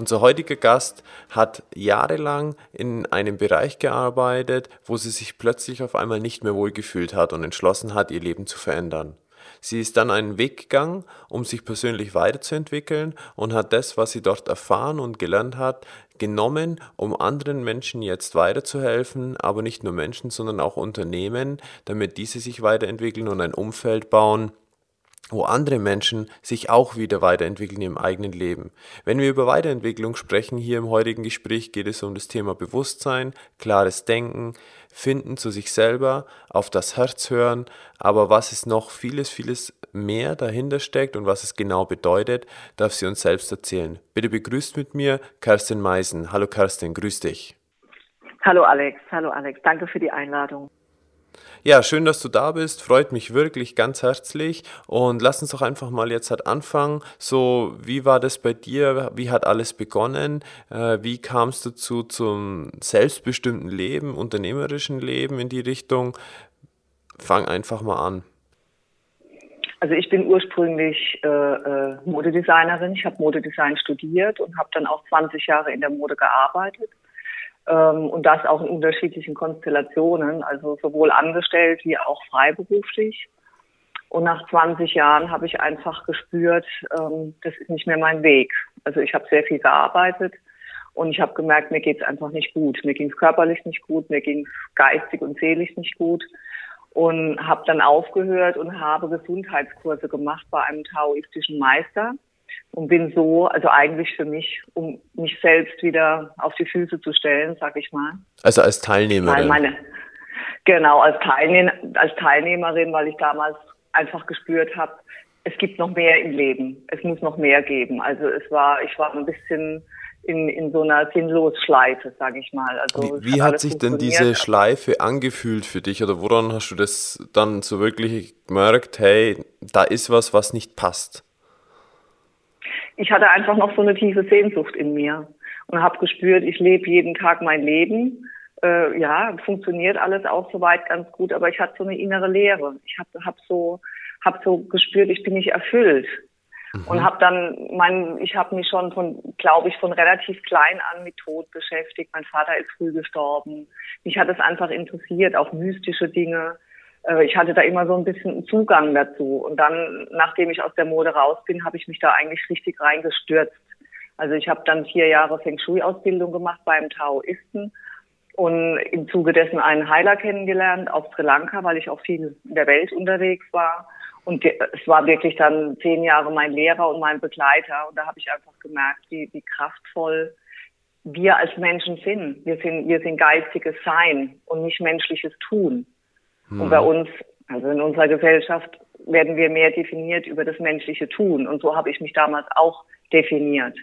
Unser heutiger Gast hat jahrelang in einem Bereich gearbeitet, wo sie sich plötzlich auf einmal nicht mehr wohlgefühlt hat und entschlossen hat, ihr Leben zu verändern. Sie ist dann einen Weg gegangen, um sich persönlich weiterzuentwickeln und hat das, was sie dort erfahren und gelernt hat, genommen, um anderen Menschen jetzt weiterzuhelfen, aber nicht nur Menschen, sondern auch Unternehmen, damit diese sich weiterentwickeln und ein Umfeld bauen, wo andere Menschen sich auch wieder weiterentwickeln im eigenen Leben. Wenn wir über Weiterentwicklung sprechen, hier im heutigen Gespräch geht es um das Thema Bewusstsein, klares Denken, Finden zu sich selber, auf das Herz hören, aber was es noch vieles, vieles mehr dahinter steckt und was es genau bedeutet, darf sie uns selbst erzählen. Bitte begrüßt mit mir Kerstin Meisen. Hallo Kerstin, grüß dich. Hallo Alex, hallo Alex, danke für die Einladung. Ja, schön, dass du da bist. Freut mich wirklich ganz herzlich. Und lass uns doch einfach mal jetzt halt anfangen. So, wie war das bei dir? Wie hat alles begonnen? Äh, wie kamst du zu, zum selbstbestimmten Leben, unternehmerischen Leben in die Richtung? Fang einfach mal an. Also ich bin ursprünglich äh, äh, Modedesignerin. Ich habe Modedesign studiert und habe dann auch 20 Jahre in der Mode gearbeitet und das auch in unterschiedlichen Konstellationen, also sowohl angestellt wie auch freiberuflich. Und nach 20 Jahren habe ich einfach gespürt, ähm, das ist nicht mehr mein Weg. Also ich habe sehr viel gearbeitet und ich habe gemerkt, mir geht es einfach nicht gut. Mir ging es körperlich nicht gut, mir ging es geistig und seelisch nicht gut und habe dann aufgehört und habe Gesundheitskurse gemacht bei einem taoistischen Meister und bin so, also eigentlich für mich, um mich selbst wieder auf die Füße zu stellen, sag ich mal. Also als Teilnehmerin. Meine, genau, als, Teilnehm, als Teilnehmerin, weil ich damals einfach gespürt habe, es gibt noch mehr im Leben. Es muss noch mehr geben. Also es war, ich war ein bisschen in, in so einer Sinnlosschleife, sage ich mal. Also wie, wie hat, hat sich denn diese Schleife angefühlt für dich oder woran hast du das dann so wirklich gemerkt, hey, da ist was, was nicht passt? Ich hatte einfach noch so eine tiefe Sehnsucht in mir und habe gespürt, ich lebe jeden Tag mein Leben. Äh, ja, funktioniert alles auch soweit ganz gut, aber ich hatte so eine innere Leere. Ich habe hab so, hab so gespürt, ich bin nicht erfüllt. Mhm. Und habe dann, mein, ich habe mich schon von, glaube ich, von relativ klein an mit Tod beschäftigt. Mein Vater ist früh gestorben. Mich hat es einfach interessiert, auch mystische Dinge. Äh, ich hatte da immer so ein bisschen Zugang dazu. Und dann, nachdem ich aus der Mode raus bin, habe ich mich da eigentlich richtig reingestürzt. Also ich habe dann vier Jahre Feng Shui-Ausbildung gemacht beim Taoisten und im Zuge dessen einen Heiler kennengelernt auf Sri Lanka, weil ich auch viel in der Welt unterwegs war. Und es war wirklich dann zehn Jahre mein Lehrer und mein Begleiter. Und da habe ich einfach gemerkt, wie, wie kraftvoll wir als Menschen sind. Wir sind, wir sind geistiges Sein und nicht menschliches Tun. Hm. Und bei uns, also in unserer Gesellschaft, werden wir mehr definiert über das menschliche Tun. Und so habe ich mich damals auch definiert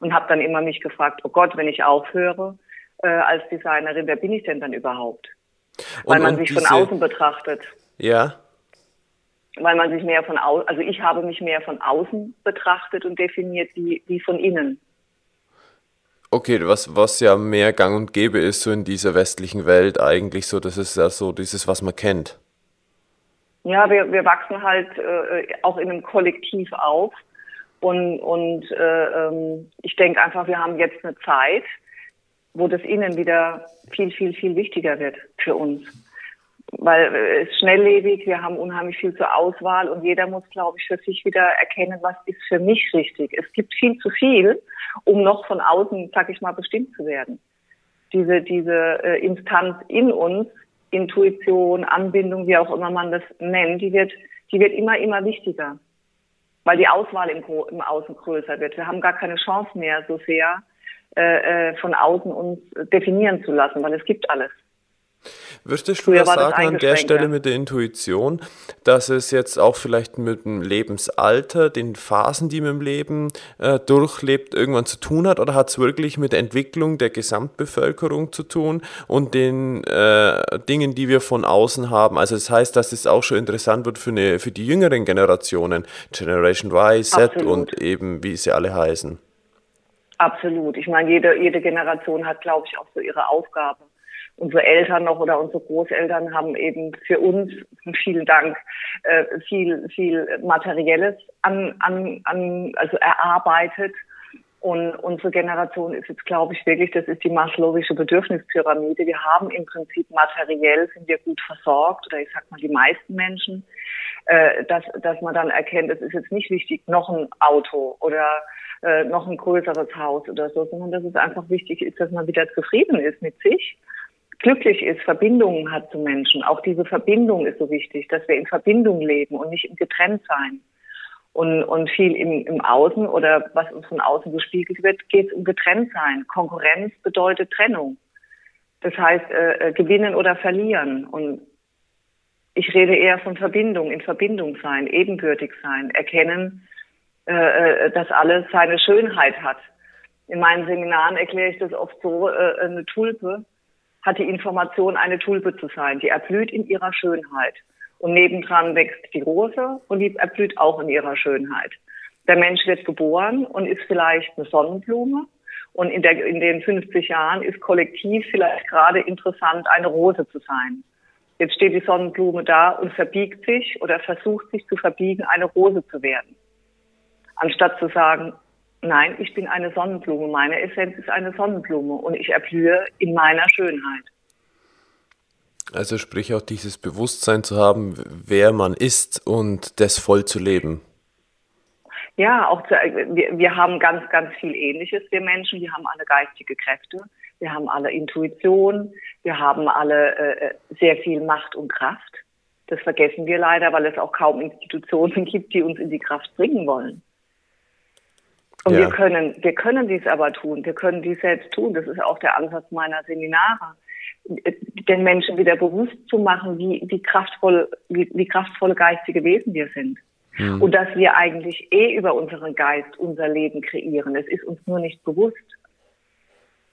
und habe dann immer mich gefragt, oh Gott, wenn ich aufhöre äh, als Designerin, wer bin ich denn dann überhaupt? Weil und, man sich diese, von außen betrachtet. Ja. Weil man sich mehr von außen, also ich habe mich mehr von außen betrachtet und definiert wie, wie von innen. Okay, was, was ja mehr gang und gäbe ist, so in dieser westlichen Welt eigentlich so, das ist ja so dieses, was man kennt. Ja, wir, wir wachsen halt äh, auch in einem Kollektiv auf. Und, und äh, ähm, ich denke einfach, wir haben jetzt eine Zeit, wo das Innen wieder viel, viel, viel wichtiger wird für uns weil äh, es ist schnelllebig, wir haben unheimlich viel zur Auswahl und jeder muss, glaube ich, für sich wieder erkennen, was ist für mich richtig. Es gibt viel zu viel, um noch von außen, sag ich mal, bestimmt zu werden. Diese, diese äh, Instanz in uns, Intuition, Anbindung, wie auch immer man das nennt, die wird, die wird immer, immer wichtiger, weil die Auswahl im, im Außen größer wird. Wir haben gar keine Chance mehr, so sehr äh, äh von außen uns definieren zu lassen, weil es gibt alles. Würdest du ja sagen an der Stelle mit der Intuition, dass es jetzt auch vielleicht mit dem Lebensalter, den Phasen, die man im Leben äh, durchlebt, irgendwann zu tun hat? Oder hat es wirklich mit der Entwicklung der Gesamtbevölkerung zu tun und den äh, Dingen, die wir von außen haben? Also das heißt, dass es auch schon interessant wird für, eine, für die jüngeren Generationen, Generation Y, Z Absolut. und eben, wie sie alle heißen. Absolut. Ich meine, jede, jede Generation hat, glaube ich, auch so ihre Aufgabe. Unsere Eltern noch oder unsere Großeltern haben eben für uns, vielen Dank, äh, viel, viel Materielles an, an, an, also erarbeitet. Und unsere Generation ist jetzt, glaube ich, wirklich, das ist die maslowische Bedürfnispyramide. Wir haben im Prinzip materiell, sind wir gut versorgt, oder ich sag mal die meisten Menschen, äh, dass, dass man dann erkennt, es ist jetzt nicht wichtig, noch ein Auto oder äh, noch ein größeres Haus oder so, sondern dass es einfach wichtig ist, dass man wieder zufrieden ist mit sich, glücklich ist, Verbindungen hat zu Menschen. Auch diese Verbindung ist so wichtig, dass wir in Verbindung leben und nicht im Getrenntsein. Und, und viel im, im Außen oder was uns von außen gespiegelt wird, geht es um Getrenntsein. Konkurrenz bedeutet Trennung. Das heißt, äh, äh, gewinnen oder verlieren. Und ich rede eher von Verbindung, in Verbindung sein, ebenbürtig sein, erkennen, äh, äh, dass alles seine Schönheit hat. In meinen Seminaren erkläre ich das oft so, äh, eine Tulpe hat die Information, eine Tulpe zu sein. Die erblüht in ihrer Schönheit. Und nebendran wächst die Rose und die erblüht auch in ihrer Schönheit. Der Mensch wird geboren und ist vielleicht eine Sonnenblume. Und in, der, in den 50 Jahren ist kollektiv vielleicht gerade interessant, eine Rose zu sein. Jetzt steht die Sonnenblume da und verbiegt sich oder versucht sich zu verbiegen, eine Rose zu werden. Anstatt zu sagen, nein, ich bin eine Sonnenblume, meine Essenz ist eine Sonnenblume und ich erblühe in meiner Schönheit. Also sprich auch dieses Bewusstsein zu haben, wer man ist und das voll zu leben. Ja, auch zu, wir, wir haben ganz, ganz viel Ähnliches, wir Menschen. Wir haben alle geistige Kräfte, wir haben alle Intuition, wir haben alle äh, äh sehr viel Macht und Kraft. Das vergessen wir leider, weil es auch kaum Institutionen gibt, die uns in die Kraft bringen wollen. Und ja. wir können, wir können dies aber tun. Wir können dies selbst tun. Das ist auch der Ansatz meiner Seminare, den Menschen wieder bewusst zu machen, wie, wie kraftvoll, wie, wie kraftvolle geistige Wesen wir sind. Mhm. Und dass wir eigentlich eh über unseren Geist unser Leben kreieren. Es ist uns nur nicht bewusst.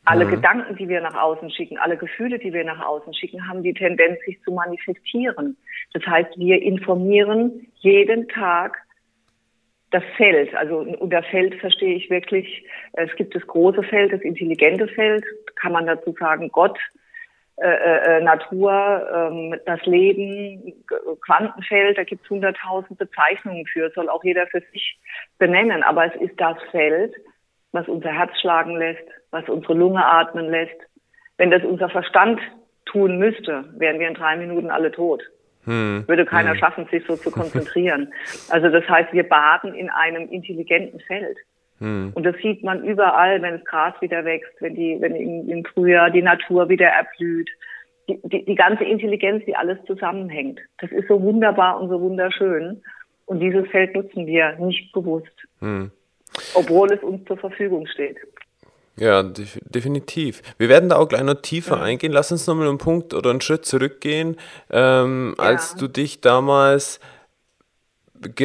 Alle mhm. Gedanken, die wir nach außen schicken, alle Gefühle, die wir nach außen schicken, haben die Tendenz, sich zu manifestieren. Das heißt, wir informieren jeden Tag das Feld. Also unter Feld verstehe ich wirklich, es gibt das große Feld, das intelligente Feld, kann man dazu sagen, Gott, äh, äh, Natur, ähm, das Leben, Quantenfeld, da gibt es hunderttausend Bezeichnungen für, soll auch jeder für sich benennen. Aber es ist das Feld, was unser Herz schlagen lässt, was unsere Lunge atmen lässt. Wenn das unser Verstand tun müsste, wären wir in drei Minuten alle tot. Hm. Würde keiner hm. schaffen, sich so zu konzentrieren. Also das heißt, wir baden in einem intelligenten Feld. Hm. Und das sieht man überall, wenn das Gras wieder wächst, wenn die, wenn im, Frühjahr die Natur wieder erblüht. Die, die, die ganze Intelligenz, wie alles zusammenhängt. Das ist so wunderbar und so wunderschön. Und dieses Feld nutzen wir nicht bewusst. Hm. Obwohl es uns zur Verfügung steht. Ja, def definitiv. Wir werden da auch gleich noch tiefer ja. eingehen. Lass uns nochmal einen Punkt oder einen Schritt zurückgehen, ähm, ja. als du dich damals,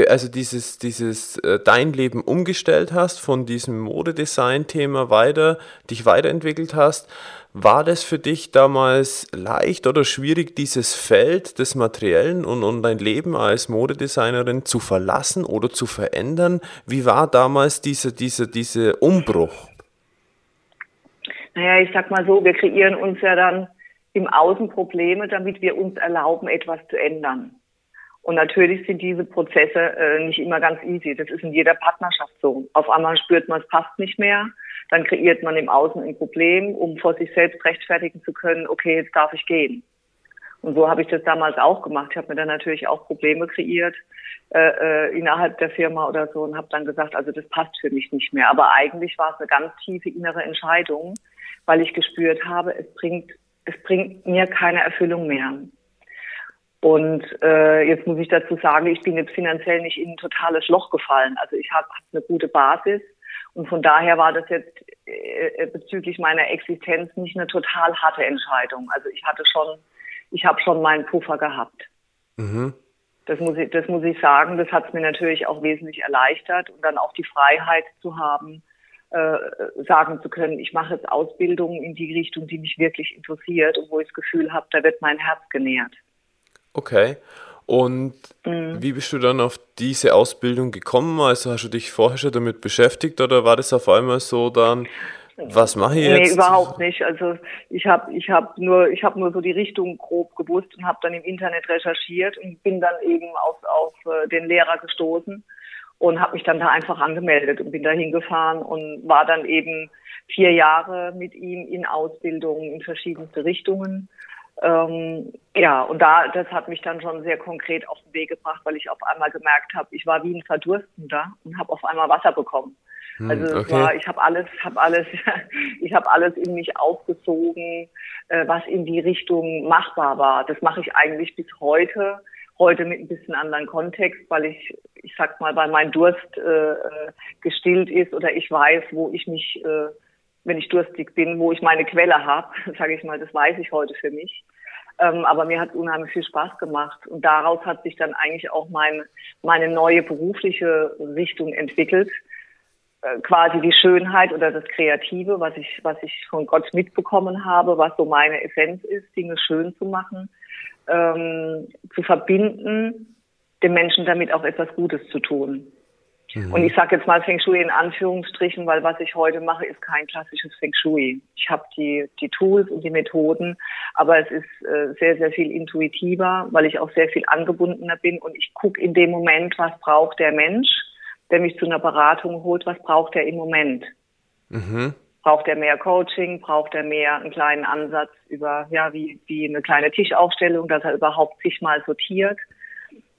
also dieses, dieses äh, dein Leben umgestellt hast, von diesem Modedesign-Thema weiter, dich weiterentwickelt hast. War das für dich damals leicht oder schwierig, dieses Feld des Materiellen und, und dein Leben als Modedesignerin zu verlassen oder zu verändern? Wie war damals dieser diese, diese Umbruch? Naja, ich sag mal so, wir kreieren uns ja dann im Außen Probleme, damit wir uns erlauben, etwas zu ändern. Und natürlich sind diese Prozesse äh, nicht immer ganz easy. Das ist in jeder Partnerschaft so. Auf einmal spürt man, es passt nicht mehr. Dann kreiert man im Außen ein Problem, um vor sich selbst rechtfertigen zu können, okay, jetzt darf ich gehen. Und so habe ich das damals auch gemacht. Ich habe mir dann natürlich auch Probleme kreiert äh, äh, innerhalb der Firma oder so und habe dann gesagt, also das passt für mich nicht mehr. Aber eigentlich war es eine ganz tiefe innere Entscheidung, weil ich gespürt habe, es bringt, es bringt mir keine Erfüllung mehr. Und äh, jetzt muss ich dazu sagen, ich bin jetzt finanziell nicht in ein totales Loch gefallen. Also ich habe hab eine gute Basis und von daher war das jetzt äh, bezüglich meiner Existenz nicht eine total harte Entscheidung. Also ich hatte schon ich habe schon meinen Puffer gehabt. Mhm. Das muss ich, das muss ich sagen. Das hat es mir natürlich auch wesentlich erleichtert und dann auch die Freiheit zu haben, äh, sagen zu können, ich mache jetzt Ausbildungen in die Richtung, die mich wirklich interessiert und wo ich das Gefühl habe, da wird mein Herz genährt. Okay. Und mhm. wie bist du dann auf diese Ausbildung gekommen? Also hast du dich vorher schon damit beschäftigt oder war das auf einmal so dann, was mache ich jetzt? Nee, überhaupt nicht. Also ich habe ich hab nur, ich hab nur so die Richtung grob gewusst und habe dann im Internet recherchiert und bin dann eben auf, auf äh, den Lehrer gestoßen und habe mich dann da einfach angemeldet und bin da hingefahren und war dann eben vier Jahre mit ihm in Ausbildung in verschiedenste Richtungen ähm, ja, und da, das hat mich dann schon sehr konkret auf den Weg gebracht, weil ich auf einmal gemerkt habe, ich war wie ein Verdurstender und habe auf einmal Wasser bekommen. Hm, also okay. war, ich habe alles, habe alles, ich habe alles in mich aufgezogen, äh, was in die Richtung machbar war. Das mache ich eigentlich bis heute. Heute mit ein bisschen anderen Kontext, weil ich, ich sag mal, weil mein Durst äh, äh gestillt ist oder ich weiß, wo ich mich äh, wenn ich durstig bin, wo ich meine Quelle habe, sage ich mal, das weiß ich heute für mich. Ähm, aber mir hat unheimlich viel Spaß gemacht. Und daraus hat sich dann eigentlich auch mein, meine neue berufliche Richtung entwickelt. Äh, quasi die Schönheit oder das Kreative, was ich, was ich von Gott mitbekommen habe, was so meine Essenz ist, Dinge schön zu machen, ähm, zu verbinden, den Menschen damit auch etwas Gutes zu tun. Mhm. Und ich sage jetzt mal Feng Shui in Anführungsstrichen, weil was ich heute mache, ist kein klassisches Feng Shui. Ich habe die, die Tools und die Methoden, aber es ist äh, sehr, sehr viel intuitiver, weil ich auch sehr viel angebundener bin und ich gucke in dem Moment, was braucht der Mensch, der mich zu einer Beratung holt, was braucht er im Moment. Mhm. Braucht er mehr Coaching? Braucht er mehr einen kleinen Ansatz über, ja, wie, wie eine kleine Tischaufstellung, dass er überhaupt sich mal sortiert?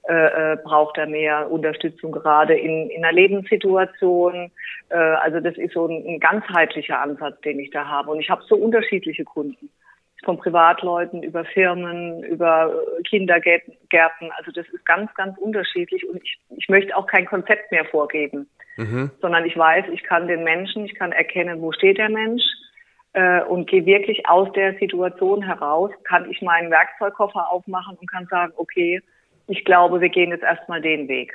Äh, äh, braucht er mehr Unterstützung gerade in, in einer Lebenssituation. Äh, also das ist so ein, ein ganzheitlicher Ansatz, den ich da habe. Und ich habe so unterschiedliche Kunden. Von Privatleuten über Firmen, über Kindergärten. Also das ist ganz, ganz unterschiedlich. Und ich, ich möchte auch kein Konzept mehr vorgeben, mhm. sondern ich weiß, ich kann den Menschen, ich kann erkennen, wo steht der Mensch äh, und gehe wirklich aus der Situation heraus, kann ich meinen Werkzeugkoffer aufmachen und kann sagen, okay, ich glaube, wir gehen jetzt erstmal den Weg.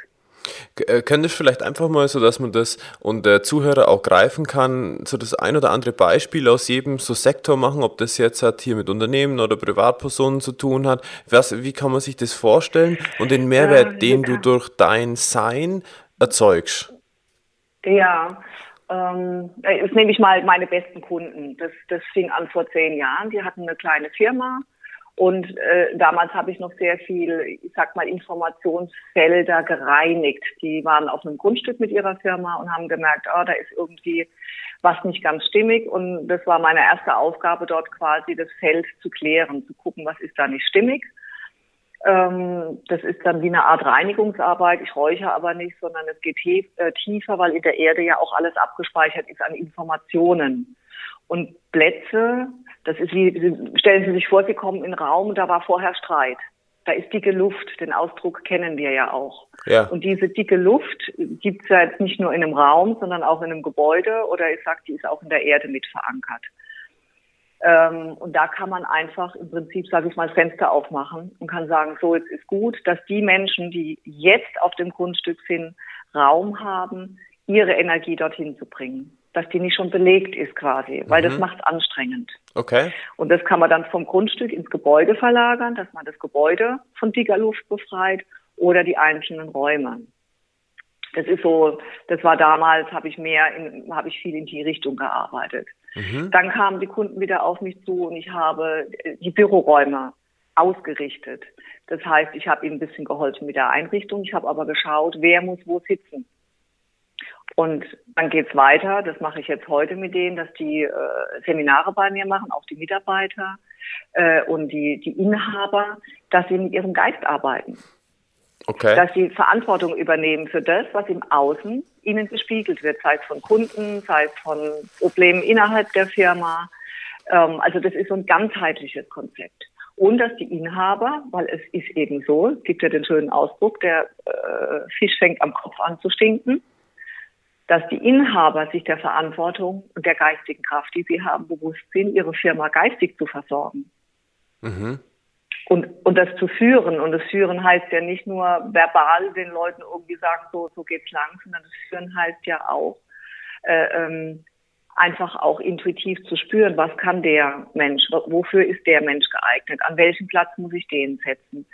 Äh, könntest du vielleicht einfach mal so, dass man das und der Zuhörer auch greifen kann, so das ein oder andere Beispiel aus jedem so Sektor machen, ob das jetzt hat hier mit Unternehmen oder Privatpersonen zu tun hat. Was, wie kann man sich das vorstellen und den Mehrwert, den du durch dein Sein erzeugst? Ja, ähm, jetzt nehme ich mal meine besten Kunden. Das, das fing an vor zehn Jahren. Die hatten eine kleine Firma und äh, damals habe ich noch sehr viel, ich sag mal, Informationsfelder gereinigt. Die waren auf einem Grundstück mit ihrer Firma und haben gemerkt, oh, da ist irgendwie was nicht ganz stimmig. Und das war meine erste Aufgabe, dort quasi das Feld zu klären, zu gucken, was ist da nicht stimmig. Ähm, das ist dann wie eine Art Reinigungsarbeit. Ich räuchere aber nicht, sondern es geht äh, tiefer, weil in der Erde ja auch alles abgespeichert ist an Informationen. Und Plätze, das ist wie, stellen Sie sich vor, Sie kommen in einen Raum und da war vorher Streit. Da ist dicke Luft, den Ausdruck kennen wir ja auch. Ja. Und diese dicke Luft gibt es ja jetzt nicht nur in einem Raum, sondern auch in einem Gebäude oder ich sag, die ist auch in der Erde mit verankert. Ähm, und da kann man einfach im Prinzip, sage ich mal, Fenster aufmachen und kann sagen, so, jetzt ist gut, dass die Menschen, die jetzt auf dem Grundstück sind, Raum haben, ihre Energie dorthin zu bringen dass die nicht schon belegt ist quasi, weil mhm. das macht anstrengend. Okay. Und das kann man dann vom Grundstück ins Gebäude verlagern, dass man das Gebäude von dicker Luft befreit oder die einzelnen Räume. Das ist so, das war damals, habe ich mehr, habe ich viel in die Richtung gearbeitet. Mhm. Dann kamen die Kunden wieder auf mich zu und ich habe die Büroräume ausgerichtet. Das heißt, ich habe ihnen ein bisschen geholfen mit der Einrichtung. Ich habe aber geschaut, wer muss wo sitzen. Und dann geht's weiter. Das mache ich jetzt heute mit denen, dass die äh, Seminare bei mir machen, auch die Mitarbeiter äh, und die, die Inhaber, dass sie mit ihrem Geist arbeiten. Okay. Dass sie Verantwortung übernehmen für das, was im Außen ihnen gespiegelt wird, sei es von Kunden, sei es von Problemen innerhalb der Firma. Ähm, also das ist so ein ganzheitliches Konzept. Und dass die Inhaber, weil es ist eben so, gibt ja den schönen Ausdruck, der äh, Fisch fängt am Kopf an zu stinken dass die Inhaber sich der Verantwortung und der geistigen Kraft, die sie haben, bewusst sind, ihre Firma geistig zu versorgen. Mhm. Und, und das zu führen. Und das Führen heißt ja nicht nur verbal den Leuten irgendwie sagen, so, so geht's lang, sondern das Führen heißt ja auch, äh, ähm, einfach auch intuitiv zu spüren, was kann der Mensch, wofür ist der Mensch geeignet, an welchem Platz muss ich den setzen.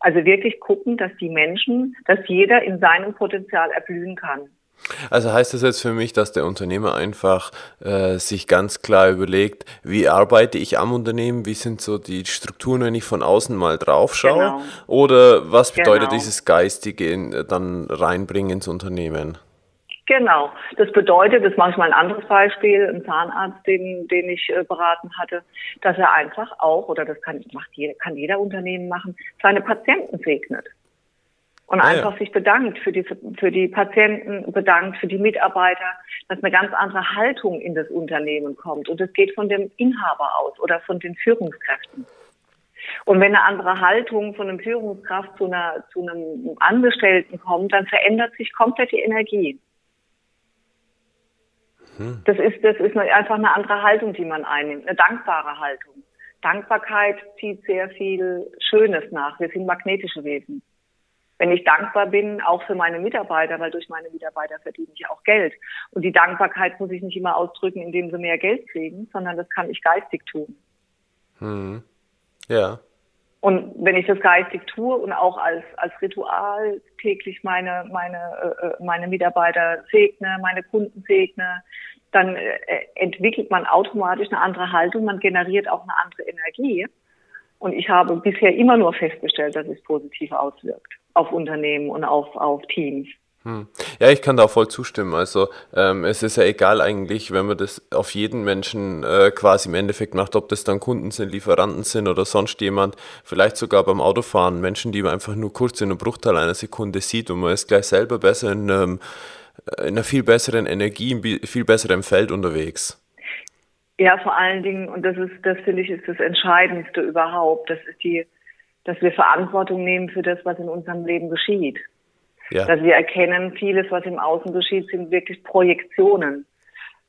Also wirklich gucken, dass die Menschen, dass jeder in seinem Potenzial erblühen kann. Also heißt das jetzt für mich, dass der Unternehmer einfach äh, sich ganz klar überlegt, wie arbeite ich am Unternehmen, wie sind so die Strukturen, wenn ich von außen mal drauf schaue? Genau. Oder was bedeutet genau. dieses Geistige in, dann reinbringen ins Unternehmen? Genau. Das bedeutet, das mache ich mal ein anderes Beispiel, ein Zahnarzt, den, den ich äh, beraten hatte, dass er einfach auch, oder das kann, macht jeder, kann jeder Unternehmen machen, seine Patienten segnet. Und ah, einfach ja. sich bedankt für die, für die Patienten, bedankt für die Mitarbeiter, dass eine ganz andere Haltung in das Unternehmen kommt. Und das geht von dem Inhaber aus oder von den Führungskräften. Und wenn eine andere Haltung von einem Führungskraft zu, einer, zu einem Angestellten kommt, dann verändert sich komplett die Energie. Hm. Das ist, das ist einfach eine andere Haltung, die man einnimmt, eine dankbare Haltung. Dankbarkeit zieht sehr viel Schönes nach. Wir sind magnetische Wesen. Wenn ich dankbar bin, auch für meine Mitarbeiter, weil durch meine Mitarbeiter verdiene ich auch Geld. Und die Dankbarkeit muss ich nicht immer ausdrücken, indem sie mehr Geld kriegen, sondern das kann ich geistig tun. Hm. Ja. Und wenn ich das geistig tue und auch als, als Ritual täglich meine, meine, äh, äh meine Mitarbeiter segne, meine Kunden segne, dann äh, entwickelt man automatisch eine andere Haltung, man generiert auch eine andere Energie. Und ich habe bisher immer nur festgestellt, dass es positiv auswirkt auf Unternehmen und auf, auf Teams. Hm. Ja, ich kann da voll zustimmen. Also ähm, es ist ja egal eigentlich, wenn man das auf jeden Menschen äh, quasi im Endeffekt macht, ob das dann Kunden sind, Lieferanten sind oder sonst jemand, vielleicht sogar beim Autofahren, Menschen, die man einfach nur kurz in einem Bruchteil einer Sekunde sieht und man ist gleich selber besser in, ähm, in einer viel besseren Energie, in viel besserem Feld unterwegs. Ja, vor allen Dingen, und das ist, das finde ich, ist das Entscheidendste überhaupt, das ist die, dass wir Verantwortung nehmen für das, was in unserem Leben geschieht. Ja. Dass wir erkennen, vieles, was im Außen geschieht, sind wirklich Projektionen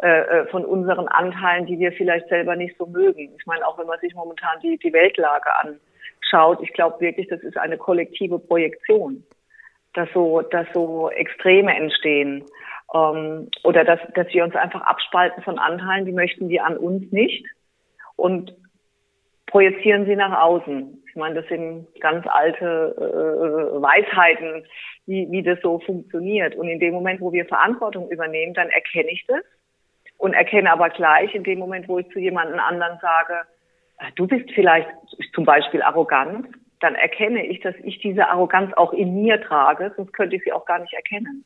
äh, äh, von unseren Anteilen, die wir vielleicht selber nicht so mögen. Ich meine, auch wenn man sich momentan die, die Weltlage anschaut, ich glaube wirklich, das ist eine kollektive Projektion, dass so, dass so Extreme entstehen. Ähm, oder dass, dass wir uns einfach abspalten von Anteilen, die möchten wir an uns nicht und projizieren sie nach außen. Ich meine, das sind ganz alte äh, Weisheiten, wie, wie das so funktioniert. Und in dem Moment, wo wir Verantwortung übernehmen, dann erkenne ich das und erkenne aber gleich in dem Moment, wo ich zu jemandem anderen sage, ah, du bist vielleicht zum Beispiel arrogant, dann erkenne ich, dass ich diese Arroganz auch in mir trage, sonst könnte ich sie auch gar nicht erkennen.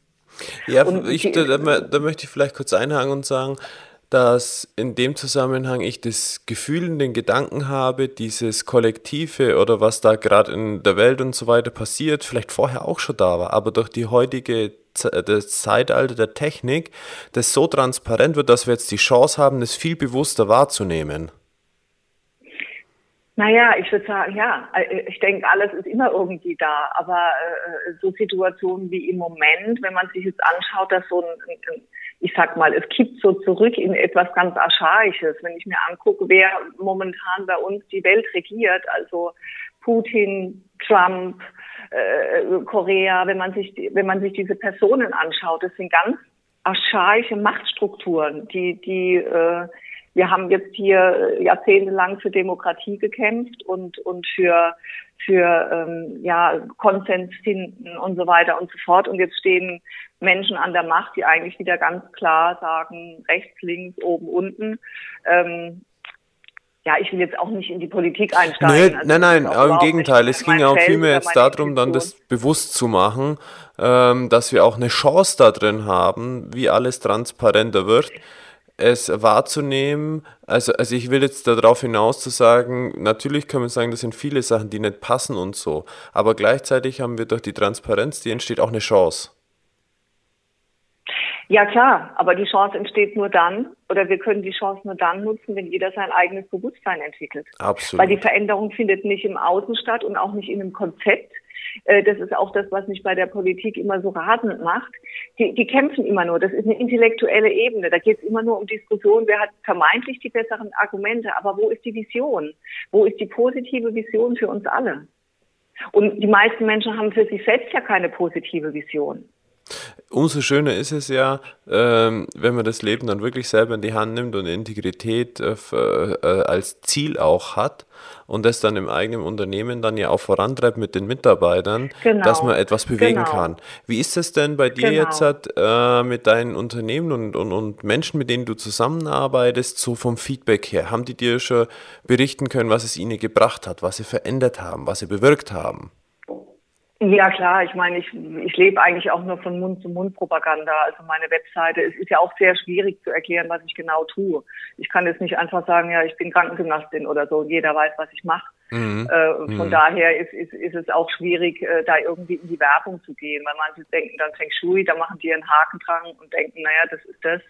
Ja, ich, da, da, möchte ich vielleicht kurz einhaken und sagen, dass in dem Zusammenhang ich das Gefühl und den Gedanken habe, dieses Kollektive oder was da gerade in der Welt und so weiter passiert, vielleicht vorher auch schon da war, aber durch die heutige das Zeitalter der Technik, das so transparent wird, dass wir jetzt die Chance haben, das viel bewusster wahrzunehmen. Naja, ich würde sagen, ja, äh, ich denke, alles ist immer irgendwie da, aber äh, so Situationen wie im Moment, wenn man sich jetzt anschaut, dass so ein, ein ich sag mal, es kippt so zurück in etwas ganz Archaisches. Wenn ich mir angucke, wer momentan bei uns die Welt regiert, also Putin, Trump, äh, Korea, wenn man sich, wenn man sich diese Personen anschaut, das sind ganz archaische Machtstrukturen, die, die, äh, wir haben jetzt hier jahrzehntelang für Demokratie gekämpft und, und für, für ähm, ja, Konsens finden und so weiter und so fort. Und jetzt stehen Menschen an der Macht, die eigentlich wieder ganz klar sagen, rechts, links, oben, unten. Ähm, ja, ich will jetzt auch nicht in die Politik einsteigen. Nee, also nein, nein, aber im Gegenteil. Es ging ja auch vielmehr jetzt darum, dann das bewusst zu machen, ähm, dass wir auch eine Chance da drin haben, wie alles transparenter wird es wahrzunehmen, also, also ich will jetzt darauf hinaus zu sagen, natürlich können wir sagen, das sind viele Sachen, die nicht passen und so, aber gleichzeitig haben wir durch die Transparenz, die entsteht auch eine Chance. Ja klar, aber die Chance entsteht nur dann, oder wir können die Chance nur dann nutzen, wenn jeder sein eigenes Bewusstsein entwickelt. Absolut. Weil die Veränderung findet nicht im Außen statt und auch nicht in einem Konzept, das ist auch das, was mich bei der Politik immer so rasend macht. Die, die kämpfen immer nur. Das ist eine intellektuelle Ebene. Da geht es immer nur um Diskussion, wer hat vermeintlich die besseren Argumente. Aber wo ist die Vision? Wo ist die positive Vision für uns alle? Und die meisten Menschen haben für sich selbst ja keine positive Vision. Umso schöner ist es ja, ähm, wenn man das Leben dann wirklich selber in die Hand nimmt und Integrität äh, äh, als Ziel auch hat und das dann im eigenen Unternehmen dann ja auch vorantreibt mit den Mitarbeitern, genau. dass man etwas bewegen genau. kann. Wie ist es denn bei dir genau. jetzt äh, mit deinen Unternehmen und, und, und Menschen, mit denen du zusammenarbeitest, so vom Feedback her? Haben die dir schon berichten können, was es ihnen gebracht hat, was sie verändert haben, was sie bewirkt haben? Ja klar, ich meine, ich, ich lebe eigentlich auch nur von Mund-zu-Mund-Propaganda. Also meine Webseite, es ist ja auch sehr schwierig zu erklären, was ich genau tue. Ich kann jetzt nicht einfach sagen, ja, ich bin Krankengymnastin oder so jeder weiß, was ich mache. Mhm. Äh, von mhm. daher ist, ist, ist es auch schwierig, äh, da irgendwie in die Werbung zu gehen, weil manche denken dann Feng Shui, da machen die einen Haken dran und denken, naja, das ist das.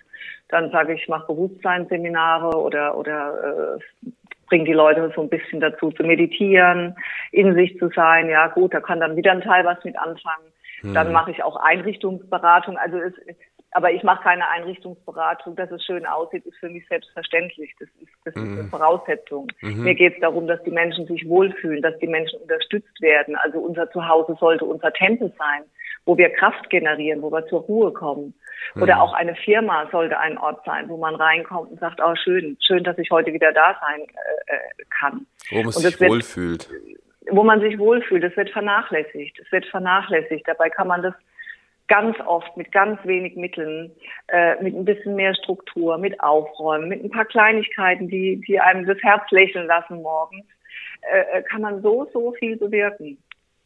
Dann sage ich, ich mache Bewusstseinsseminare oder, oder äh, bringt die Leute so ein bisschen dazu zu meditieren, in sich zu sein. Ja, gut, da kann dann wieder ein Teil was mit anfangen. Mhm. Dann mache ich auch Einrichtungsberatung. Also es, aber ich mache keine Einrichtungsberatung. Dass es schön aussieht, ist für mich selbstverständlich. Das ist, das mhm. ist eine Voraussetzung. Mhm. Mir geht es darum, dass die Menschen sich wohlfühlen, dass die Menschen unterstützt werden. Also unser Zuhause sollte unser Tempel sein, wo wir Kraft generieren, wo wir zur Ruhe kommen. Oder mhm. auch eine Firma sollte ein Ort sein, wo man reinkommt und sagt, oh schön, schön, dass ich heute wieder da sein äh, äh kann. Wo man sich wohlfühlt. Wo man sich wohlfühlt. Das wird vernachlässigt. Es wird vernachlässigt. Dabei kann man das ganz oft mit ganz wenig Mitteln, äh, mit ein bisschen mehr Struktur, mit Aufräumen, mit ein paar Kleinigkeiten, die, die einem das Herz lächeln lassen morgens, äh, äh kann man so, so viel bewirken.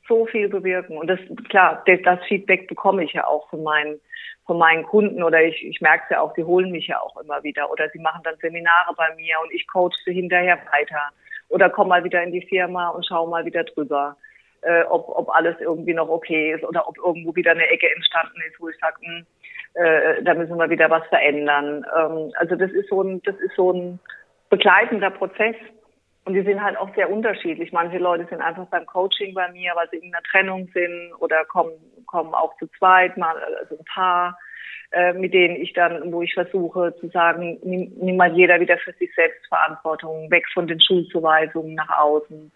So viel bewirken. Und das, klar, das, Feedback bekomme ich ja auch von meinen von meinen Kunden oder ich, ich merke es ja auch, die holen mich ja auch immer wieder oder sie machen dann Seminare bei mir und ich coache sie hinterher weiter oder komm mal wieder in die Firma und schau mal wieder drüber, äh, ob, ob alles irgendwie noch okay ist oder ob irgendwo wieder eine Ecke entstanden ist, wo ich sage, hm, äh, da müssen wir wieder was verändern. Ähm, also das ist so ein, das ist so ein begleitender Prozess. Und die sind halt auch sehr unterschiedlich. Manche Leute sind einfach beim Coaching bei mir, weil sie in einer Trennung sind oder kommen, kommen auch zu zweit, mal also ein Paar, äh, mit denen ich dann, wo ich versuche zu sagen, nimm, nimm mal jeder wieder für sich selbst Verantwortung, weg von den Schulzuweisungen nach außen.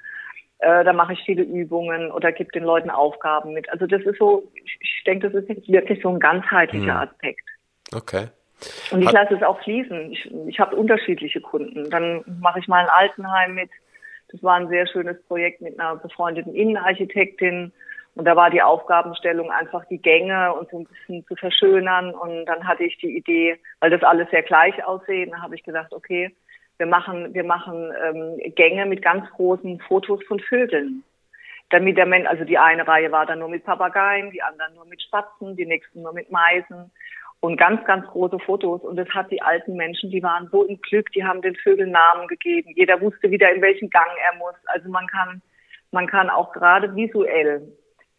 Äh, da mache ich viele Übungen oder gebe den Leuten Aufgaben mit. Also das ist so, ich, ich denke, das ist wirklich so ein ganzheitlicher hm. Aspekt. Okay. Und ich lasse es auch fließen. Ich, ich habe unterschiedliche Kunden. Dann mache ich mal ein Altenheim mit. Das war ein sehr schönes Projekt mit einer befreundeten Innenarchitektin. Und da war die Aufgabenstellung einfach die Gänge und so ein bisschen zu verschönern. Und dann hatte ich die Idee, weil das alles sehr gleich aussehen, da habe ich gedacht, okay, wir machen, wir machen ähm, Gänge mit ganz großen Fotos von Vögeln. Damit der Mensch, also die eine Reihe war dann nur mit Papageien, die anderen nur mit Spatzen, die nächsten nur mit Meisen und ganz, ganz große Fotos. Und das hat die alten Menschen, die waren so im Glück, die haben den Vögeln Namen gegeben. Jeder wusste wieder, in welchen Gang er muss. Also man kann, man kann auch gerade visuell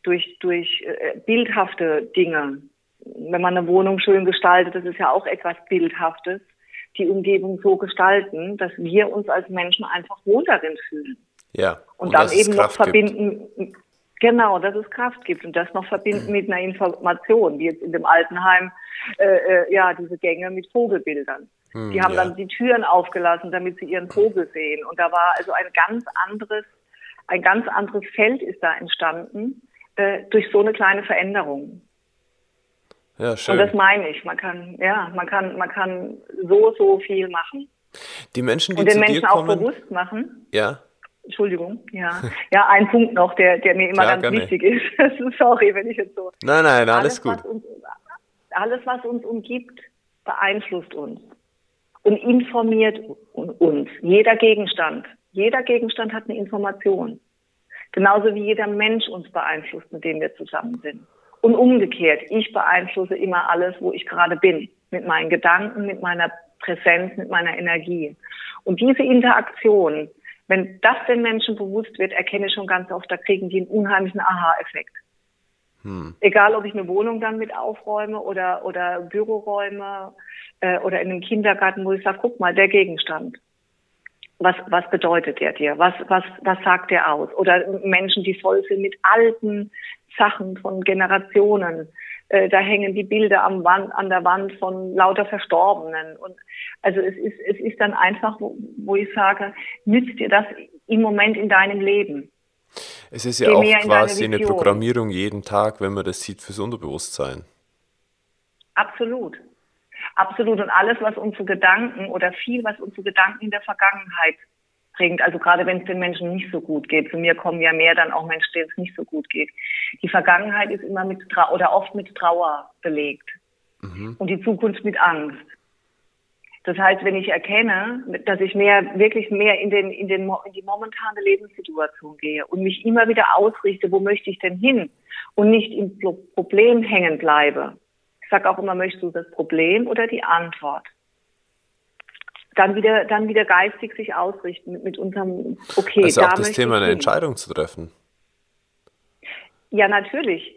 durch, durch äh, bildhafte Dinge, wenn man eine Wohnung schön gestaltet, das ist ja auch etwas Bildhaftes, die Umgebung so gestalten, dass wir uns als Menschen einfach wohl darin fühlen. Ja. Und, und dann eben noch verbinden, gibt. Genau, dass es Kraft gibt und das noch verbinden mhm. mit einer Information, wie jetzt in dem Altenheim, äh, äh, ja, diese Gänge mit Vogelbildern. Mhm, die haben ja. dann die Türen aufgelassen, damit sie ihren Vogel sehen. Und da war also ein ganz anderes, ein ganz anderes Feld ist da entstanden äh, durch so eine kleine Veränderung. Ja, schön. Und das meine ich. Man kann, ja, man kann, man kann so, so viel machen. Die Menschen, die und den zu Menschen dir kommen, auch bewusst machen. Ja. Entschuldigung, ja. Ja, ein Punkt noch, der, der mir immer Klar, ganz wichtig ist. Sorry, wenn ich jetzt so. Nein, nein, alles, alles gut. Was uns, alles, was uns umgibt, beeinflusst uns und informiert uns. Jeder Gegenstand. Jeder Gegenstand hat eine Information. Genauso wie jeder Mensch uns beeinflusst, mit dem wir zusammen sind. Und umgekehrt, ich beeinflusse immer alles, wo ich gerade bin. Mit meinen Gedanken, mit meiner Präsenz, mit meiner Energie. Und diese Interaktion wenn das den Menschen bewusst wird, erkenne ich schon ganz oft, da kriegen die einen unheimlichen Aha-Effekt. Hm. Egal, ob ich eine Wohnung dann mit aufräume oder, oder Büroräume äh, oder in einem Kindergarten, wo ich sage, guck mal, der Gegenstand. was, was bedeutet der dir? Was, was, was sagt der aus? Oder Menschen, die voll sind mit alten Sachen von Generationen. Äh, da hängen die Bilder am Wand, an der Wand von lauter Verstorbenen. Und also es ist, es ist dann einfach, wo, wo ich sage, nützt dir das im Moment in deinem Leben? Es ist ja Geh auch quasi eine Programmierung jeden Tag, wenn man das sieht fürs Unterbewusstsein. Absolut. Absolut. Und alles, was unsere Gedanken oder viel, was unsere Gedanken in der Vergangenheit bringt, also gerade wenn es den Menschen nicht so gut geht, zu mir kommen ja mehr dann auch Menschen, denen es nicht so gut geht. Die Vergangenheit ist immer mit Trau oder oft mit Trauer belegt mhm. und die Zukunft mit Angst. Das heißt, wenn ich erkenne, dass ich mehr, wirklich mehr in, den, in, den, in die momentane Lebenssituation gehe und mich immer wieder ausrichte, wo möchte ich denn hin und nicht im Problem hängen bleibe, ich sage auch immer, möchtest du das Problem oder die Antwort? Dann wieder, dann wieder geistig sich ausrichten mit, mit unserem, okay, also da auch das Thema, eine hin. Entscheidung zu treffen. Ja, natürlich.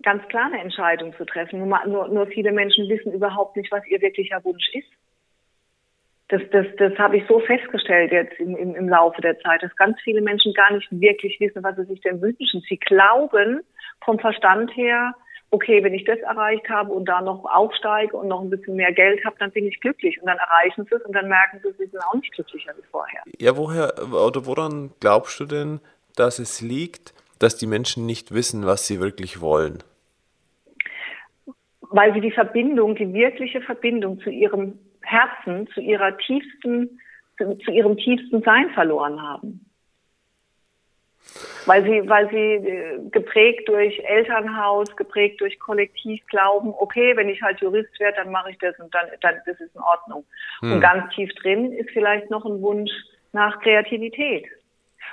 Ganz klar eine Entscheidung zu treffen. Nur, nur, nur viele Menschen wissen überhaupt nicht, was ihr wirklicher Wunsch ist. Das, das, das habe ich so festgestellt jetzt im, im, im Laufe der Zeit, dass ganz viele Menschen gar nicht wirklich wissen, was sie sich denn wünschen. Sie glauben vom Verstand her, okay, wenn ich das erreicht habe und da noch aufsteige und noch ein bisschen mehr Geld habe, dann bin ich glücklich. Und dann erreichen sie es und dann merken sie, sie sind auch nicht glücklicher wie vorher. Ja, woher oder woran glaubst du denn, dass es liegt, dass die Menschen nicht wissen, was sie wirklich wollen? Weil sie die Verbindung, die wirkliche Verbindung zu ihrem Herzen, zu ihrer tiefsten, zu, zu ihrem tiefsten Sein verloren haben weil sie, weil sie äh, geprägt durch Elternhaus, geprägt durch Kollektiv glauben, okay, wenn ich halt Jurist werde, dann mache ich das und dann, dann das ist in Ordnung. Hm. Und ganz tief drin ist vielleicht noch ein Wunsch nach Kreativität.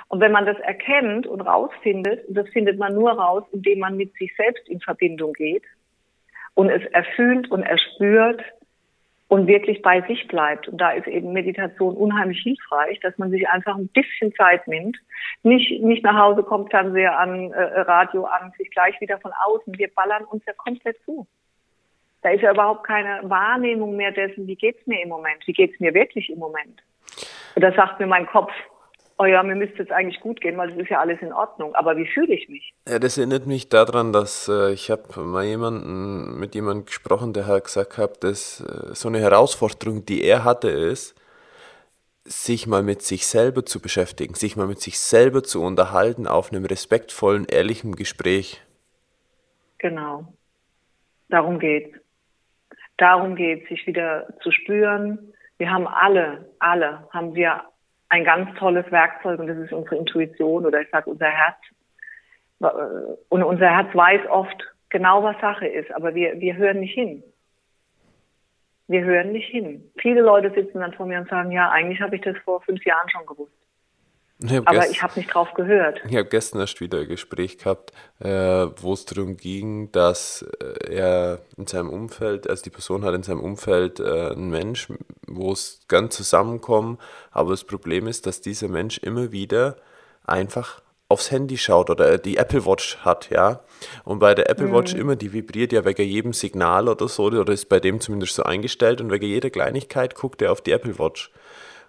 Und wenn man das erkennt und rausfindet, das findet man nur raus, indem man mit sich selbst in Verbindung geht und es erfühlt und erspürt, und wirklich bei sich bleibt. Und da ist eben Meditation unheimlich hilfreich, dass man sich einfach ein bisschen Zeit nimmt, nicht, nicht nach Hause kommt, Fernseher an, äh, Radio an, sich gleich wieder von außen. Wir ballern uns ja komplett zu. Da ist ja überhaupt keine Wahrnehmung mehr dessen, wie geht's mir im Moment, wie geht's mir wirklich im Moment. Und da sagt mir mein Kopf, oh ja, mir müsste es eigentlich gut gehen, weil es ist ja alles in Ordnung. Aber wie fühle ich mich? Ja, das erinnert mich daran, dass äh, ich habe mal jemanden mit jemandem gesprochen, der halt gesagt hat, dass äh, so eine Herausforderung, die er hatte, ist, sich mal mit sich selber zu beschäftigen, sich mal mit sich selber zu unterhalten auf einem respektvollen, ehrlichen Gespräch. Genau. Darum geht's. Darum geht's, sich wieder zu spüren. Wir haben alle, alle, haben wir ein ganz tolles Werkzeug und das ist unsere Intuition oder ich sage unser Herz. Und unser Herz weiß oft genau, was Sache ist, aber wir, wir hören nicht hin. Wir hören nicht hin. Viele Leute sitzen dann vor mir und sagen, ja, eigentlich habe ich das vor fünf Jahren schon gewusst. Ich Aber ich habe nicht drauf gehört. Ich habe gestern erst wieder ein Gespräch gehabt, äh, wo es darum ging, dass äh, er in seinem Umfeld, also die Person hat in seinem Umfeld äh, einen Mensch, wo es ganz zusammenkommen, aber das Problem ist, dass dieser Mensch immer wieder einfach aufs Handy schaut oder die Apple Watch hat, ja. Und bei der Apple Watch mhm. immer, die vibriert ja wegen jedem Signal oder so, oder ist bei dem zumindest so eingestellt und wegen jeder Kleinigkeit guckt er auf die Apple Watch.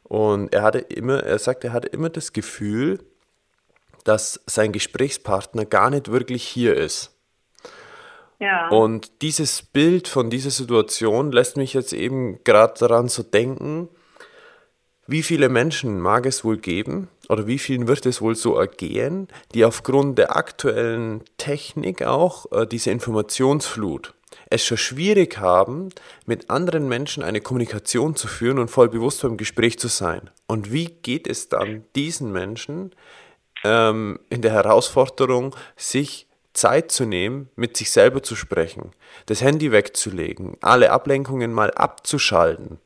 Und er hatte immer, er sagt, er hatte immer das Gefühl, dass sein Gesprächspartner gar nicht wirklich hier ist. Ja. Und dieses Bild von dieser Situation lässt mich jetzt eben gerade daran so denken, wie viele Menschen mag es wohl geben oder wie vielen wird es wohl so ergehen, die aufgrund der aktuellen Technik auch äh, diese Informationsflut es schon schwierig haben, mit anderen Menschen eine Kommunikation zu führen und voll bewusst beim Gespräch zu sein. Und wie geht es dann diesen Menschen ähm, in der Herausforderung, sich Zeit zu nehmen, mit sich selber zu sprechen, das Handy wegzulegen, alle Ablenkungen mal abzuschalten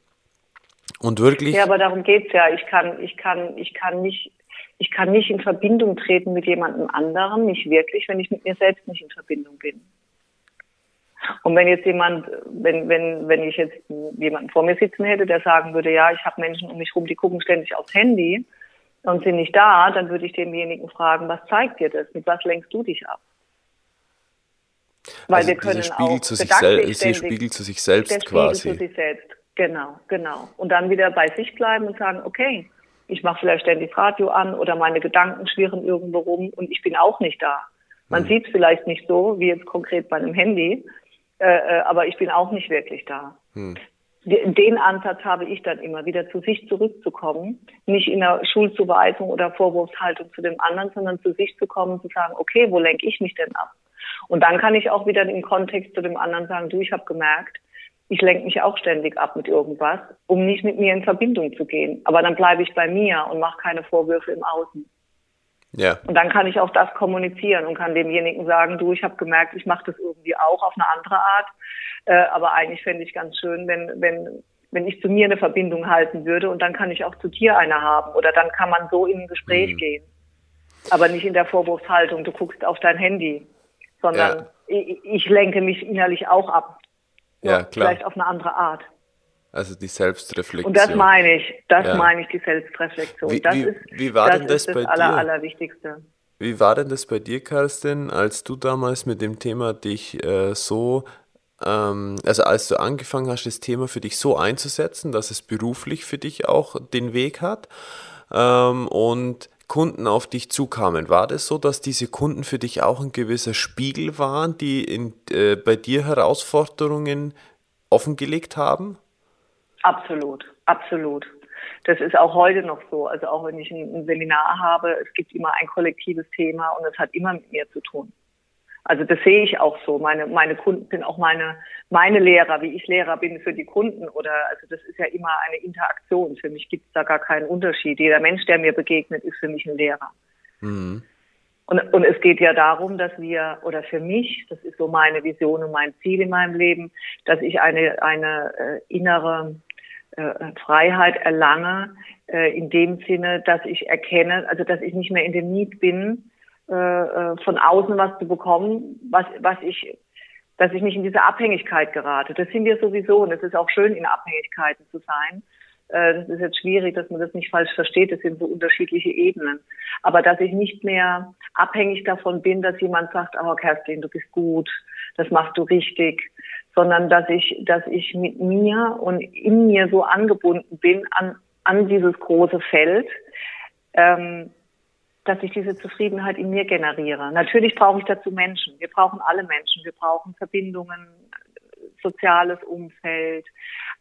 und wirklich. Ja, aber darum geht es ja. Ich kann, ich kann, ich kann nicht ich kann nicht in Verbindung treten mit jemandem anderen, nicht wirklich, wenn ich mit mir selbst nicht in Verbindung bin. Und wenn jetzt jemand, wenn, wenn, wenn ich jetzt jemanden vor mir sitzen hätte, der sagen würde, ja, ich habe Menschen um mich rum, die gucken ständig aufs Handy und sind nicht da, dann würde ich demjenigen fragen, was zeigt dir das? Mit was lenkst du dich ab? Weil also wir können Spiegel auch zu sich selbst, Spiegel zu sich selbst quasi. Zu sich selbst, genau, genau. Und dann wieder bei sich bleiben und sagen, okay, Ich mache vielleicht ständig das Radio an oder meine Gedanken schwirren irgendwo rum und ich bin auch nicht da. Man mhm. sieht es vielleicht nicht so, wie jetzt konkret bei einem Handy, äh, äh, aber ich bin auch nicht wirklich da. Mhm. Den Ansatz habe ich dann immer, wieder zu sich zurückzukommen, nicht in der Schulzuweisung oder Vorwurfshaltung zu dem anderen, sondern zu sich zu kommen, zu sagen, okay, wo lenke ich mich denn ab? Und dann kann ich auch wieder den Kontext zu dem anderen sagen, du, ich habe gemerkt, ich lenke mich auch ständig ab mit irgendwas, um nicht mit mir in Verbindung zu gehen. Aber dann bleibe ich bei mir und mache keine Vorwürfe im Außen. Ja. Und dann kann ich auch das kommunizieren und kann demjenigen sagen, du, ich habe gemerkt, ich mache das irgendwie auch auf eine andere Art. Äh, aber eigentlich fände ich ganz schön, wenn, wenn, wenn ich zu mir eine Verbindung halten würde und dann kann ich auch zu dir eine haben. Oder dann kann man so in ein Gespräch mhm. gehen. Aber nicht in der Vorwurfshaltung, du guckst auf dein Handy, sondern ja. ich, ich lenke mich innerlich auch ab. Ja, klar. Vielleicht auf eine andere Art. Also die Selbstreflexion. Und das meine ich, das ja. meine ich, die Selbstreflexion. Wie, das wie, ist, wie war das denn das, das bei dir? Aller, Allerwichtigste. Wie war denn das bei dir, Kerstin, als du damals mit dem Thema dich äh, so, ähm, also als du angefangen hast, das Thema für dich so einzusetzen, dass es beruflich für dich auch den Weg hat ähm, und Kunden auf dich zukamen, war das so, dass diese Kunden für dich auch ein gewisser Spiegel waren, die in, äh, bei dir Herausforderungen offengelegt haben? Absolut, absolut. Das ist auch heute noch so. Also auch wenn ich ein, Seminar habe, es gibt immer ein kollektives Thema und es hat immer mit mir zu tun. Also das sehe ich auch so. Meine, meine Kunden sind auch meine, meine Lehrer, wie ich Lehrer bin für die Kunden. Oder also das ist ja immer eine Interaktion. Für mich gibt es da gar keinen Unterschied. Jeder Mensch, der mir begegnet, ist für mich ein Lehrer. Mhm. Und, und es geht ja darum, dass wir, oder für mich, das ist so meine Vision und mein Ziel in meinem Leben, dass ich eine, eine äh, innere Freiheit erlange, äh, in dem Sinne, dass ich erkenne, also dass ich nicht mehr in dem Need bin, äh, äh, von außen was zu bekommen, was, was ich, dass ich nicht in diese Abhängigkeit gerate. Das sind wir sowieso und es ist auch schön, in Abhängigkeiten zu sein. Äh, das ist jetzt schwierig, dass man das nicht falsch versteht. Das sind so unterschiedliche Ebenen. Aber dass ich nicht mehr abhängig davon bin, dass jemand sagt, oh Kerstin, du bist gut, das machst du richtig, sondern dass ich, dass ich mit mir und in mir so angebunden bin an, an dieses große Feld, ähm, dass ich diese Zufriedenheit in mir generiere. Natürlich brauche ich dazu Menschen. Wir brauchen alle Menschen. Wir brauchen Verbindungen, soziales Umfeld,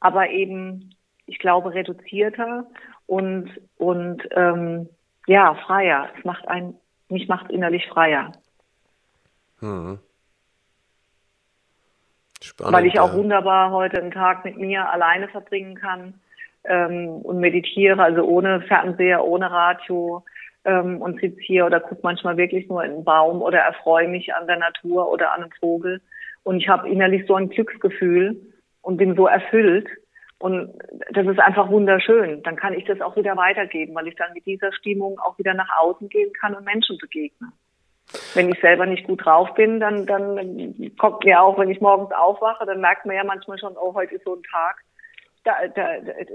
aber eben, ich glaube, reduzierter und, und ähm, ja, freier. Es macht ein, mich macht innerlich freier. Mhm. Spannend, Weil ich auch ja. wunderbar heute einen Tag mit mir alleine verbringen kann ähm, und meditiere, also ohne Fernseher, ohne Radio ähm, und sitze hier oder gucke manchmal wirklich nur in einen Baum oder erfreue mich an der Natur oder an einem Vogel. Und ich habe innerlich so ein Glücksgefühl und bin so erfüllt. Und das ist einfach wunderschön. Dann kann ich das auch wieder weitergeben, weil ich dann mit dieser Stimmung auch wieder nach außen gehen kann und Menschen begegne. Wenn ich selber nicht gut drauf bin, dann, dann kommt mir auch, wenn ich morgens aufwache, dann merkt man ja manchmal schon, oh, heute ist so ein Tag. Da, da,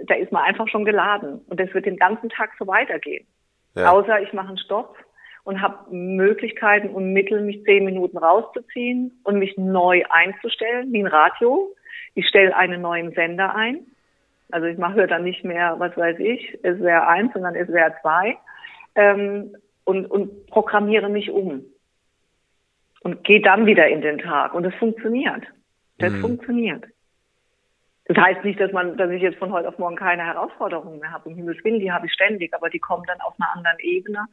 da ist man einfach schon geladen. Und das wird den ganzen Tag so weitergehen. Ja. Außer ich mache einen Stopp und habe Möglichkeiten und Mittel, mich zehn Minuten rauszuziehen und mich neu einzustellen, wie ein Radio. Ich stelle einen neuen Sender ein. Also ich mache dann nicht mehr, was weiß ich, SWR 1, sondern SWR 2. Ähm, und, und programmiere mich um. Und gehe dann wieder in den Tag. Und es funktioniert. Das mhm. funktioniert. Das heißt nicht, dass man, dass ich jetzt von heute auf morgen keine Herausforderungen mehr habe. Um Himmels Willen, die habe ich ständig, aber die kommen dann auf einer anderen Ebene.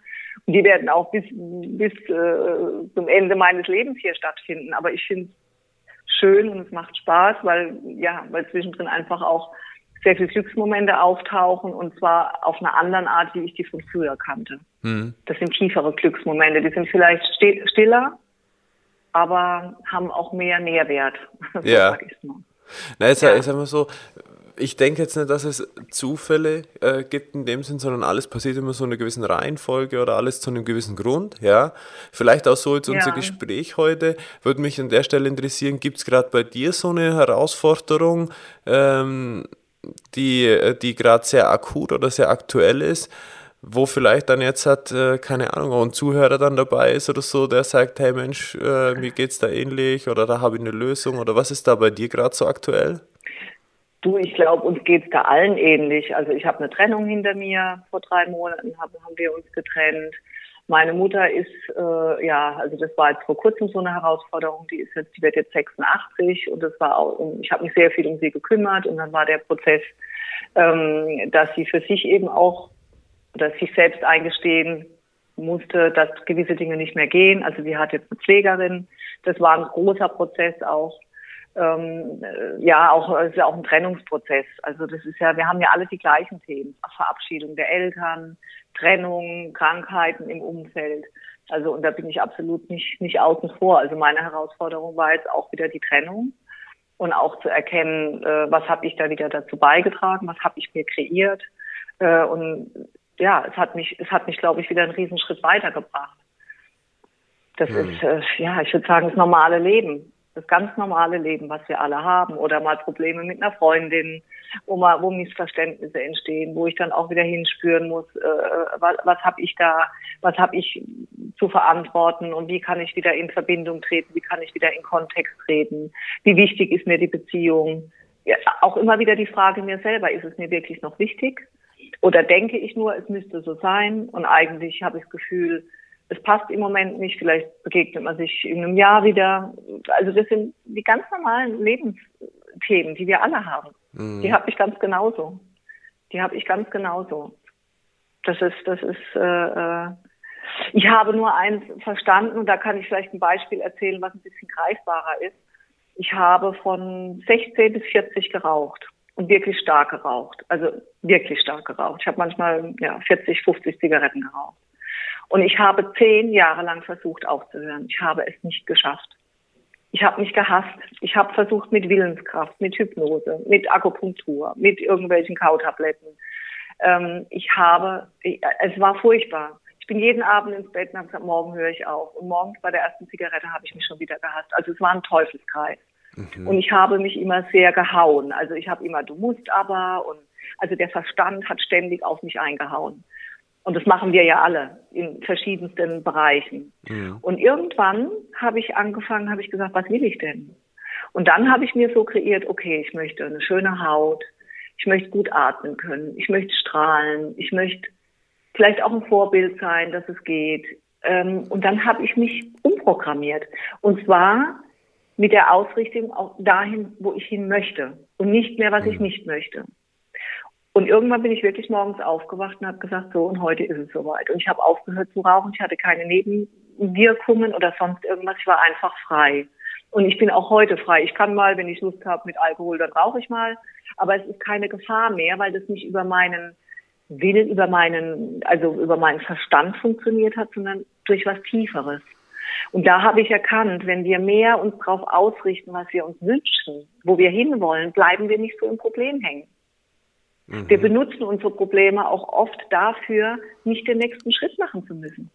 Und die werden auch bis, bis äh, zum Ende meines Lebens hier stattfinden. Aber ich finde es schön und es macht Spaß, weil, ja, weil zwischendrin einfach auch sehr viele Glücksmomente auftauchen und zwar auf einer anderen Art, wie ich die von früher kannte. Mhm. Das sind tiefere Glücksmomente. Die sind vielleicht stiller, aber haben auch mehr Nährwert. so ja. Na, jetzt ja. ist immer so, ich denke jetzt nicht, dass es Zufälle äh, gibt in dem Sinn, sondern alles passiert immer so in einer gewissen Reihenfolge oder alles zu einem gewissen Grund, ja. Vielleicht auch so jetzt unser ja. Gespräch heute. Würde mich an der Stelle interessieren, gibt es gerade bei dir so eine Herausforderung, ähm, die, äh, die gerade sehr akut oder sehr aktuell ist, wo vielleicht dann jetzt hat, äh, keine Ahnung, ein Zuhörer dann dabei ist oder so, der sagt, hey Mensch, äh, mir geht's da ähnlich oder da habe ich eine Lösung oder was ist da bei dir gerade so aktuell? Du, ich glaube, uns geht's da allen ähnlich. Also ich habe eine Trennung hinter mir. Vor drei Monaten haben wir uns getrennt. Meine Mutter ist, äh, ja, also das war jetzt vor kurzem so eine Herausforderung. Die ist jetzt, die wird jetzt 86 und das war auch, ich habe mich sehr viel um sie gekümmert und dann war der Prozess, ähm, dass sie für sich eben auch, dass sich selbst eingestehen musste, dass gewisse Dinge nicht mehr gehen. Also sie hat jetzt eine Pflegerin. Das war ein großer Prozess auch ähm, äh, ja auch ist ja auch ein Trennungsprozess. Also das ist ja, wir haben ja alle die gleichen Themen: Verabschiedung der Eltern, Trennung, Krankheiten im Umfeld. Also und da bin ich absolut nicht nicht außen vor. Also meine Herausforderung war jetzt auch wieder die Trennung und auch zu erkennen, äh, was habe ich da wieder dazu beigetragen, was habe ich mir kreiert äh, und ja, es hat mich es hat mich glaube ich wieder einen Riesenschritt weitergebracht. Das mhm. ist äh, ja, ich würde sagen, das normale Leben das ganz normale Leben, was wir alle haben, oder mal Probleme mit einer Freundin, wo mal, wo Missverständnisse entstehen, wo ich dann auch wieder hinspüren muss, äh, was, was habe ich da, was habe ich zu verantworten und wie kann ich wieder in Verbindung treten, wie kann ich wieder in Kontext treten, wie wichtig ist mir die Beziehung. Ja, auch immer wieder die Frage mir selber, ist es mir wirklich noch wichtig? Oder denke ich nur, es müsste so sein und eigentlich habe ich das Gefühl, es passt im Moment nicht, vielleicht begegnet man sich in einem Jahr wieder. Also das sind die ganz normalen Lebensthemen, die wir alle haben. Mhm. Die habe ich ganz genauso. Die habe ich ganz genauso. Das ist, das ist, äh, äh, ich habe nur eins verstanden und da kann ich vielleicht ein Beispiel erzählen, was ein bisschen greifbarer ist. Ich habe von 16 bis 40 geraucht und wirklich stark geraucht. Also wirklich stark geraucht. Ich habe manchmal ja, 40, 50 Zigaretten geraucht. Und ich habe zehn Jahre lang versucht aufzuhören. Ich habe es nicht geschafft. Ich habe mich gehasst. Ich habe versucht mit Willenskraft, mit Hypnose, mit Akupunktur, mit irgendwelchen Kautabletten. Ähm, ich habe, ich, es war furchtbar. Ich bin jeden Abend ins Bett und habe gesagt, morgen höre ich auf. Und morgens bei der ersten Zigarette habe ich mich schon wieder gehasst. Also es war ein Teufelskreis. Mhm. Und ich habe mich immer sehr gehauen. Also ich habe immer, du musst aber und also der Verstand hat ständig auf mich eingehauen. Und das machen wir ja alle in verschiedensten Bereichen. Ja. Und irgendwann habe ich angefangen, habe ich gesagt, was will ich denn? Und dann habe ich mir so kreiert, okay, ich möchte eine schöne Haut, ich möchte gut atmen können, ich möchte strahlen, ich möchte vielleicht auch ein Vorbild sein, dass es geht. Ähm, und dann habe ich mich umprogrammiert. Und zwar mit der Ausrichtung auch dahin, wo ich hin möchte und nicht mehr, was ich nicht möchte. Und irgendwann bin ich wirklich morgens aufgewacht und habe gesagt, so, und heute ist es soweit. Und ich habe aufgehört zu rauchen. Ich hatte keine Nebenwirkungen oder sonst irgendwas. Ich war einfach frei. Und ich bin auch heute frei. Ich kann mal, wenn ich Lust habe mit Alkohol, dann rauche ich mal. Aber es ist keine Gefahr mehr, weil das nicht über meinen Willen, über meinen, also über meinen Verstand funktioniert hat, sondern durch was Tieferes. Und da habe ich erkannt, wenn wir mehr uns darauf ausrichten, was wir uns wünschen, wo wir hinwollen, bleiben wir nicht so im Problem hängen. Mhm. Wir benutzen unsere Probleme auch oft dafür, nicht den nächsten Schritt machen zu müssen.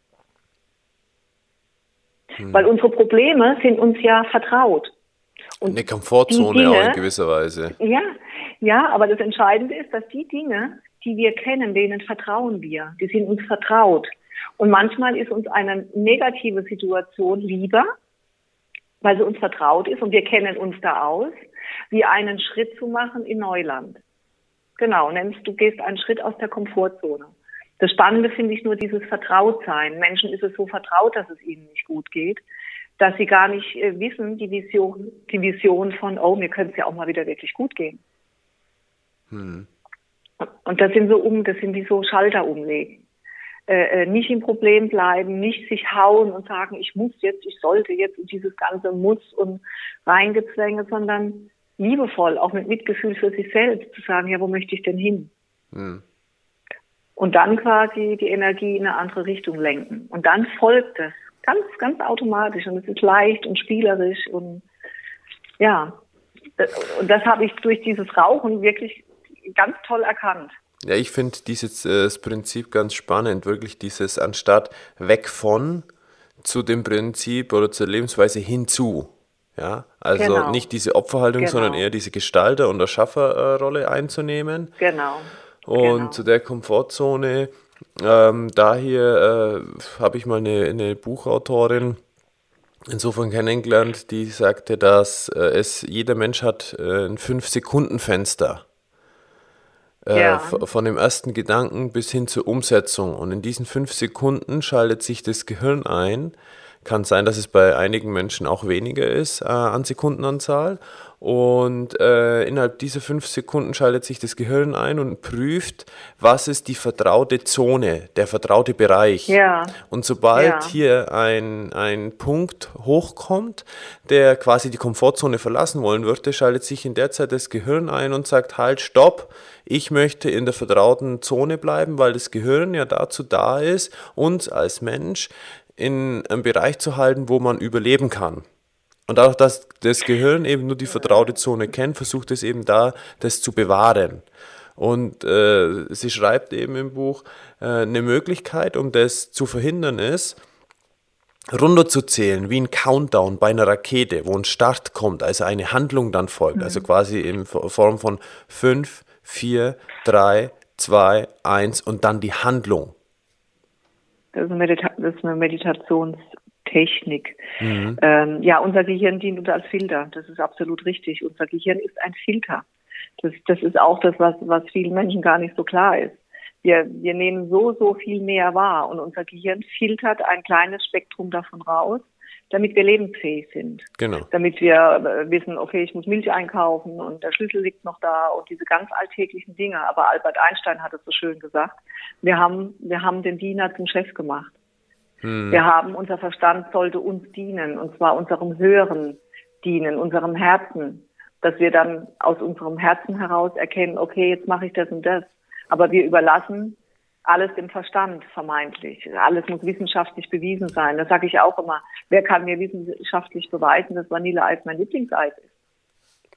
Mhm. Weil unsere Probleme sind uns ja vertraut. Und Eine Komfortzone Dinge, auch in gewisser Weise. Ja, ja, aber das Entscheidende ist, dass die Dinge, die wir kennen, denen vertrauen wir. Die sind uns vertraut. Und manchmal ist uns eine negative Situation lieber, weil sie uns vertraut ist und wir kennen uns da aus, wie einen Schritt zu machen in Neuland. Genau, nennst du gehst einen Schritt aus der Komfortzone. Das Spannende finde ich nur dieses Vertrautsein. Menschen ist es so vertraut, dass es ihnen nicht gut geht, dass sie gar nicht äh, wissen, die Vision, die Vision von, oh, mir könnte es ja auch mal wieder wirklich gut gehen. Hm. Und das sind so um, das sind wie so Schalter umlegen. Äh, äh, nicht im Problem bleiben, nicht sich hauen und sagen, ich muss jetzt, ich sollte jetzt und dieses ganze Muss und Reingezwänge, sondern liebevoll, auch mit Mitgefühl für sich selbst, zu sagen, ja, wo möchte ich denn hin? Mhm. Und dann quasi die Energie in eine andere Richtung lenken. Und dann folgt es ganz, ganz automatisch und es ist leicht und spielerisch und ja, und das habe ich durch dieses Rauchen wirklich ganz toll erkannt. Ja, ich finde dieses äh, Prinzip ganz spannend, wirklich dieses anstatt weg von zu dem Prinzip oder zur Lebensweise hinzu. Ja, also genau. nicht diese Opferhaltung, genau. sondern eher diese Gestalter- und Erschafferrolle einzunehmen. Genau. Und genau. zu der Komfortzone, ähm, daher äh, habe ich mal eine, eine Buchautorin insofern kennengelernt, die sagte, dass äh, es jeder Mensch hat äh, ein 5-Sekunden-Fenster. Äh, ja. Von dem ersten Gedanken bis hin zur Umsetzung. Und in diesen fünf Sekunden schaltet sich das Gehirn ein. Kann sein, dass es bei einigen Menschen auch weniger ist äh, an Sekundenanzahl. Und äh, innerhalb dieser fünf Sekunden schaltet sich das Gehirn ein und prüft, was ist die vertraute Zone, der vertraute Bereich. Ja. Und sobald ja. hier ein, ein Punkt hochkommt, der quasi die Komfortzone verlassen wollen würde, schaltet sich in der Zeit das Gehirn ein und sagt, halt, stopp, ich möchte in der vertrauten Zone bleiben, weil das Gehirn ja dazu da ist, uns als Mensch in einem Bereich zu halten, wo man überleben kann. Und dadurch, dass das Gehirn eben nur die vertraute Zone kennt, versucht es eben da, das zu bewahren. Und äh, sie schreibt eben im Buch, äh, eine Möglichkeit, um das zu verhindern, ist, runterzuzählen, wie ein Countdown bei einer Rakete, wo ein Start kommt, also eine Handlung dann folgt, mhm. also quasi in Form von 5, 4, 3, 2, 1 und dann die Handlung. Das ist eine, Medita das ist eine Meditations- Technik. Mhm. Ähm, ja, unser Gehirn dient uns als Filter. Das ist absolut richtig. Unser Gehirn ist ein Filter. Das, das ist auch das, was, was vielen Menschen gar nicht so klar ist. Wir, wir nehmen so, so viel mehr wahr und unser Gehirn filtert ein kleines Spektrum davon raus, damit wir lebensfähig sind. Genau. Damit wir äh, wissen, okay, ich muss Milch einkaufen und der Schlüssel liegt noch da und diese ganz alltäglichen Dinge. Aber Albert Einstein hat es so schön gesagt. Wir haben, wir haben den Diener zum Chef gemacht. Hm. Wir haben, unser Verstand sollte uns dienen, und zwar unserem Höheren dienen, unserem Herzen, dass wir dann aus unserem Herzen heraus erkennen, okay, jetzt mache ich das und das. Aber wir überlassen alles dem Verstand vermeintlich. Alles muss wissenschaftlich bewiesen sein. Das sage ich auch immer. Wer kann mir wissenschaftlich beweisen, dass Vanilleeis mein Lieblingseis ist?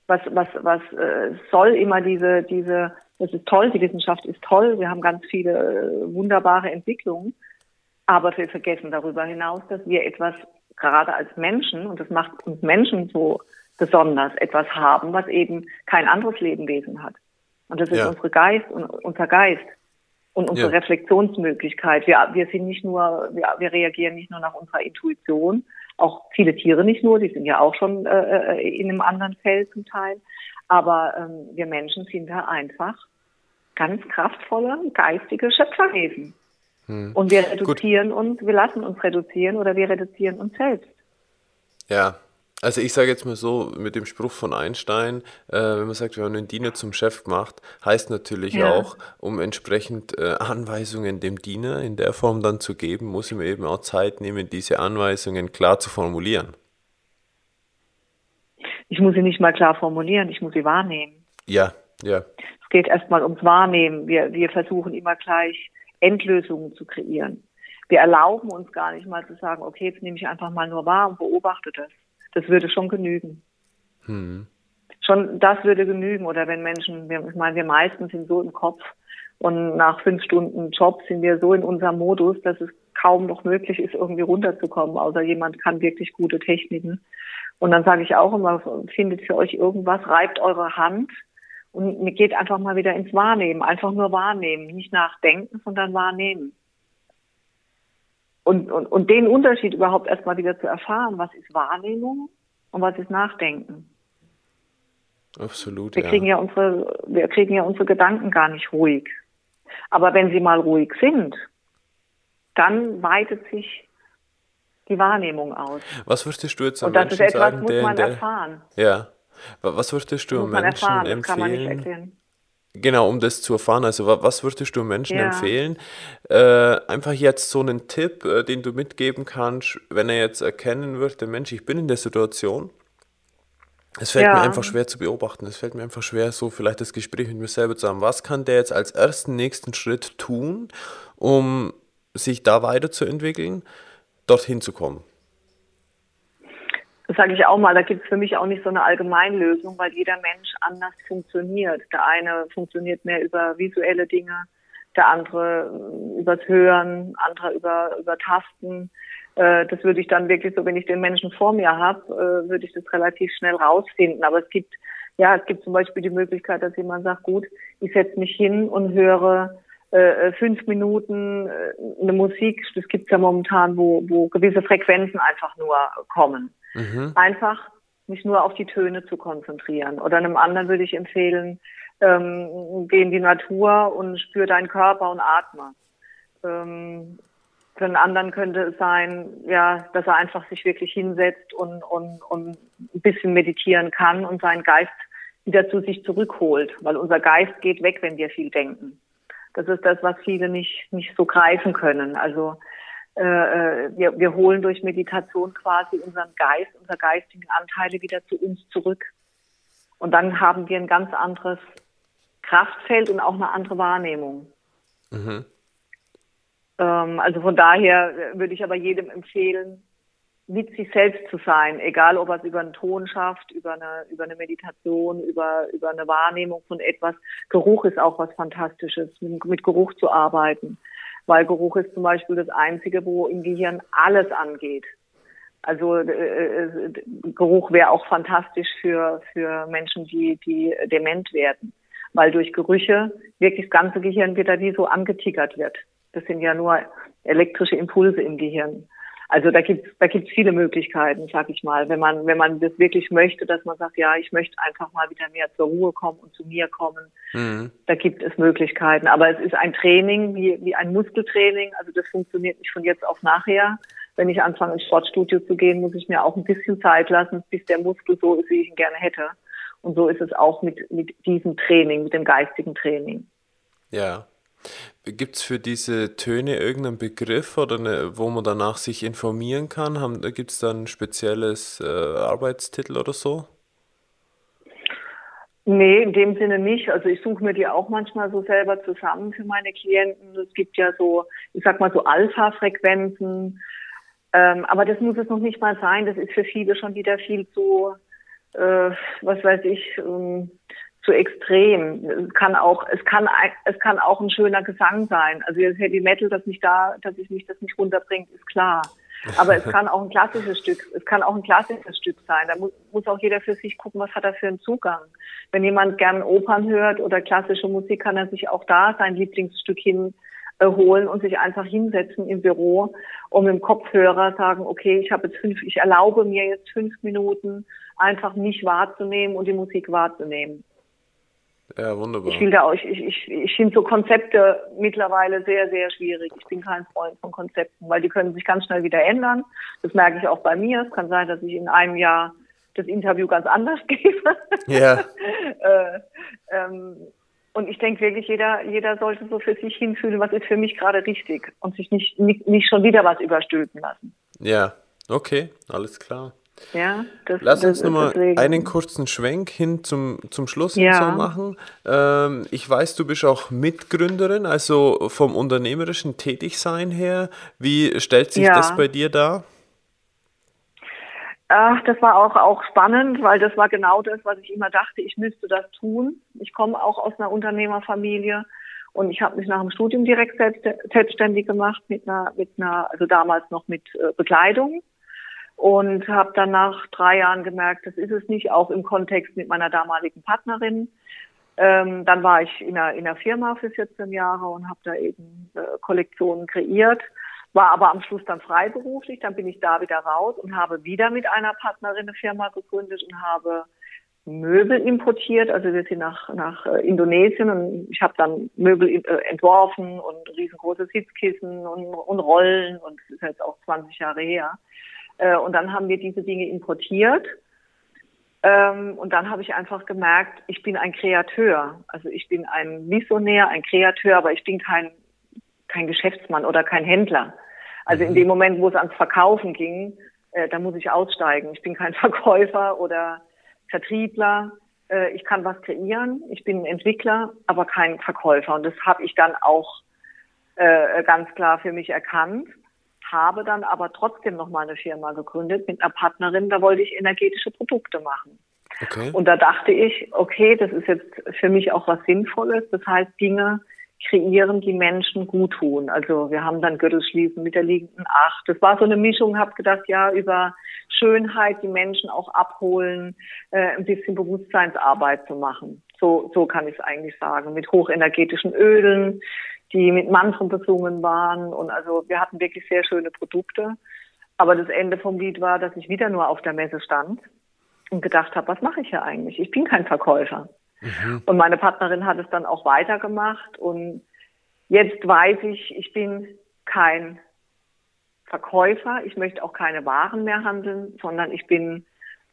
Was, was, was äh, soll immer diese, diese, das ist toll, die Wissenschaft ist toll, wir haben ganz viele äh, wunderbare Entwicklungen. Aber wir vergessen darüber hinaus, dass wir etwas gerade als Menschen, und das macht uns Menschen so besonders, etwas haben, was eben kein anderes Lebenwesen hat. Und das ist ja. unsere Geist, unser Geist und unsere ja. Reflexionsmöglichkeit. Wir, wir sind nicht nur, wir, wir reagieren nicht nur nach unserer Intuition, auch viele Tiere nicht nur, die sind ja auch schon äh, äh in einem anderen Feld zum Teil. Aber ähm, wir Menschen sind da einfach ganz kraftvolle, geistige Schöpferwesen. Hm. Und wir reduzieren Gut. uns, wir lassen uns reduzieren oder wir reduzieren uns selbst. Ja, also ich sage jetzt mal so, mit dem Spruch von Einstein, äh, wenn man sagt, wir haben den Diener zum Chef gemacht, heißt natürlich ja. auch, um entsprechend äh, Anweisungen dem Diener in der Form dann zu geben, muss ich mir eben auch Zeit nehmen, diese Anweisungen klar zu formulieren. Ich muss sie nicht mal klar formulieren, ich muss sie wahrnehmen. Ja, ja. Es geht erstmal ums Wahrnehmen. Wir, wir versuchen immer gleich Endlösungen zu kreieren. Wir erlauben uns gar nicht mal zu sagen, okay, jetzt nehme ich einfach mal nur wahr und beobachte das. Das würde schon genügen. Hm. Schon das würde genügen. Oder wenn Menschen, wir, ich meine, wir meisten sind so im Kopf und nach fünf Stunden Job sind wir so in unserem Modus, dass es kaum noch möglich ist, irgendwie runterzukommen, außer jemand kann wirklich gute Techniken. Und dann sage ich auch immer, findet für euch irgendwas, reibt eure Hand und geht einfach mal wieder ins Wahrnehmen, einfach nur wahrnehmen, nicht nachdenken, sondern wahrnehmen. Und, und, und den Unterschied überhaupt erstmal wieder zu erfahren, was ist Wahrnehmung und was ist Nachdenken. Absolut. Wir ja. kriegen ja unsere, wir kriegen ja unsere Gedanken gar nicht ruhig. Aber wenn sie mal ruhig sind, dann weitet sich die Wahrnehmung aus. Was würdest du jetzt am Und das Menschen sagen, muss man der, erfahren. Ja. Was würdest du Menschen erfahren, empfehlen? Genau, um das zu erfahren. Also, was würdest du Menschen ja. empfehlen? Äh, einfach jetzt so einen Tipp, äh, den du mitgeben kannst, wenn er jetzt erkennen würde, Mensch, ich bin in der Situation. Es fällt ja. mir einfach schwer zu beobachten. Es fällt mir einfach schwer, so vielleicht das Gespräch mit mir selber zu haben. Was kann der jetzt als ersten nächsten Schritt tun, um sich da weiterzuentwickeln, dorthin zu kommen? Das sage ich auch mal, da gibt es für mich auch nicht so eine Allgemeinlösung, weil jeder Mensch anders funktioniert. Der eine funktioniert mehr über visuelle Dinge, der andere äh, übers Hören, andere über, über Tasten. Äh, das würde ich dann wirklich so, wenn ich den Menschen vor mir habe, äh, würde ich das relativ schnell rausfinden. Aber es gibt, ja, es gibt zum Beispiel die Möglichkeit, dass jemand sagt, gut, ich setze mich hin und höre äh, fünf Minuten eine Musik, das gibt's ja momentan, wo, wo gewisse Frequenzen einfach nur kommen. Mhm. Einfach mich nur auf die Töne zu konzentrieren. Oder einem anderen würde ich empfehlen, ähm, geh in die Natur und spür deinen Körper und atme. Ähm, für einen anderen könnte es sein, ja, dass er einfach sich wirklich hinsetzt und, und, und ein bisschen meditieren kann und seinen Geist wieder zu sich zurückholt, weil unser Geist geht weg, wenn wir viel denken. Das ist das, was viele nicht, nicht so greifen können. Also wir, wir holen durch Meditation quasi unseren Geist, unsere geistigen Anteile wieder zu uns zurück. Und dann haben wir ein ganz anderes Kraftfeld und auch eine andere Wahrnehmung. Mhm. Ähm, also von daher würde ich aber jedem empfehlen, mit sich selbst zu sein, egal ob er es über einen Ton schafft, über eine, über eine Meditation, über, über eine Wahrnehmung von etwas. Geruch ist auch was Fantastisches, mit, mit Geruch zu arbeiten weil Geruch ist zum Beispiel das Einzige, wo im Gehirn alles angeht. Also äh, äh Geruch wäre auch fantastisch für, für Menschen, die, die dement werden, weil durch Gerüche wirklich das ganze Gehirn wieder wie so angetickert wird. Das sind ja nur elektrische Impulse im Gehirn. Also da gibt's da gibt's viele Möglichkeiten, sag ich mal, wenn man wenn man das wirklich möchte, dass man sagt, ja, ich möchte einfach mal wieder mehr zur Ruhe kommen und zu mir kommen. Mhm. Da gibt es Möglichkeiten, aber es ist ein Training wie wie ein Muskeltraining. Also das funktioniert nicht von jetzt auf nachher. Wenn ich anfange ins Sportstudio zu gehen, muss ich mir auch ein bisschen Zeit lassen, bis der Muskel so ist, wie ich ihn gerne hätte. Und so ist es auch mit mit diesem Training, mit dem geistigen Training. Ja. Gibt es für diese Töne irgendeinen Begriff oder eine, wo man danach sich informieren kann? Gibt es da ein spezielles äh, Arbeitstitel oder so? Nee, in dem Sinne nicht. Also ich suche mir die auch manchmal so selber zusammen für meine Klienten. Es gibt ja so, ich sag mal so Alpha-Frequenzen. Ähm, aber das muss es noch nicht mal sein. Das ist für viele schon wieder viel zu, äh, was weiß ich, ähm, zu extrem. Es kann auch, es kann, es kann auch ein schöner Gesang sein. Also das Heavy Metal, das nicht da, dass ich mich das nicht runterbringt, ist klar. Aber es kann auch ein klassisches Stück, es kann auch ein klassisches Stück sein. Da muss, muss auch jeder für sich gucken, was hat er für einen Zugang. Wenn jemand gern Opern hört oder klassische Musik, kann er sich auch da sein Lieblingsstück hin äh, holen und sich einfach hinsetzen im Büro und mit dem Kopfhörer sagen, okay, ich habe jetzt fünf, ich erlaube mir jetzt fünf Minuten einfach mich wahrzunehmen und die Musik wahrzunehmen. Ja, wunderbar. Ich, da auch, ich, ich, ich finde so Konzepte mittlerweile sehr, sehr schwierig. Ich bin kein Freund von Konzepten, weil die können sich ganz schnell wieder ändern. Das merke ich auch bei mir. Es kann sein, dass ich in einem Jahr das Interview ganz anders gebe. Ja. äh, ähm, und ich denke wirklich, jeder, jeder sollte so für sich hinfühlen, was ist für mich gerade richtig und sich nicht, nicht, nicht schon wieder was überstülpen lassen. Ja, okay, alles klar. Ja, das, Lass uns nochmal einen kurzen Schwenk hin zum, zum Schluss ja. so machen. Ähm, ich weiß, du bist auch Mitgründerin, also vom unternehmerischen Tätigsein her. Wie stellt sich ja. das bei dir dar? Ach, das war auch, auch spannend, weil das war genau das, was ich immer dachte, ich müsste das tun. Ich komme auch aus einer Unternehmerfamilie und ich habe mich nach dem Studium direkt selbst, selbstständig gemacht mit einer, mit einer, also damals noch mit äh, Bekleidung und habe dann nach drei Jahren gemerkt, das ist es nicht, auch im Kontext mit meiner damaligen Partnerin. Ähm, dann war ich in einer, in einer Firma für 14 Jahre und habe da eben äh, Kollektionen kreiert, war aber am Schluss dann freiberuflich. Dann bin ich da wieder raus und habe wieder mit einer Partnerin eine Firma gegründet und habe Möbel importiert. Also wir sind nach, nach äh, Indonesien und ich habe dann Möbel äh, entworfen und riesengroße Sitzkissen und, und Rollen und das ist jetzt auch 20 Jahre her. Äh, und dann haben wir diese Dinge importiert. Ähm, und dann habe ich einfach gemerkt, ich bin ein Kreateur. Also ich bin ein Missionär, ein Kreateur, aber ich bin kein, kein Geschäftsmann oder kein Händler. Also in mhm. dem Moment, wo es ans Verkaufen ging, äh, da muss ich aussteigen. Ich bin kein Verkäufer oder Vertriebler. Äh, ich kann was kreieren. Ich bin ein Entwickler, aber kein Verkäufer. Und das habe ich dann auch äh, ganz klar für mich erkannt habe dann aber trotzdem noch mal eine Firma gegründet mit einer Partnerin, da wollte ich energetische Produkte machen. Okay. Und da dachte ich, okay, das ist jetzt für mich auch was Sinnvolles. Das heißt, Dinge kreieren, die Menschen gut tun. Also wir haben dann Gürtelschließen mit der liegenden Acht. Das war so eine Mischung, habe gedacht, ja, über Schönheit die Menschen auch abholen, äh, ein bisschen Bewusstseinsarbeit zu machen. So, so kann ich es eigentlich sagen. Mit hochenergetischen Ölen, die mit Mantren besungen waren. Und also wir hatten wirklich sehr schöne Produkte. Aber das Ende vom Lied war, dass ich wieder nur auf der Messe stand und gedacht habe, was mache ich hier eigentlich? Ich bin kein Verkäufer. Mhm. Und meine Partnerin hat es dann auch weitergemacht. Und jetzt weiß ich, ich bin kein Verkäufer. Ich möchte auch keine Waren mehr handeln, sondern ich bin,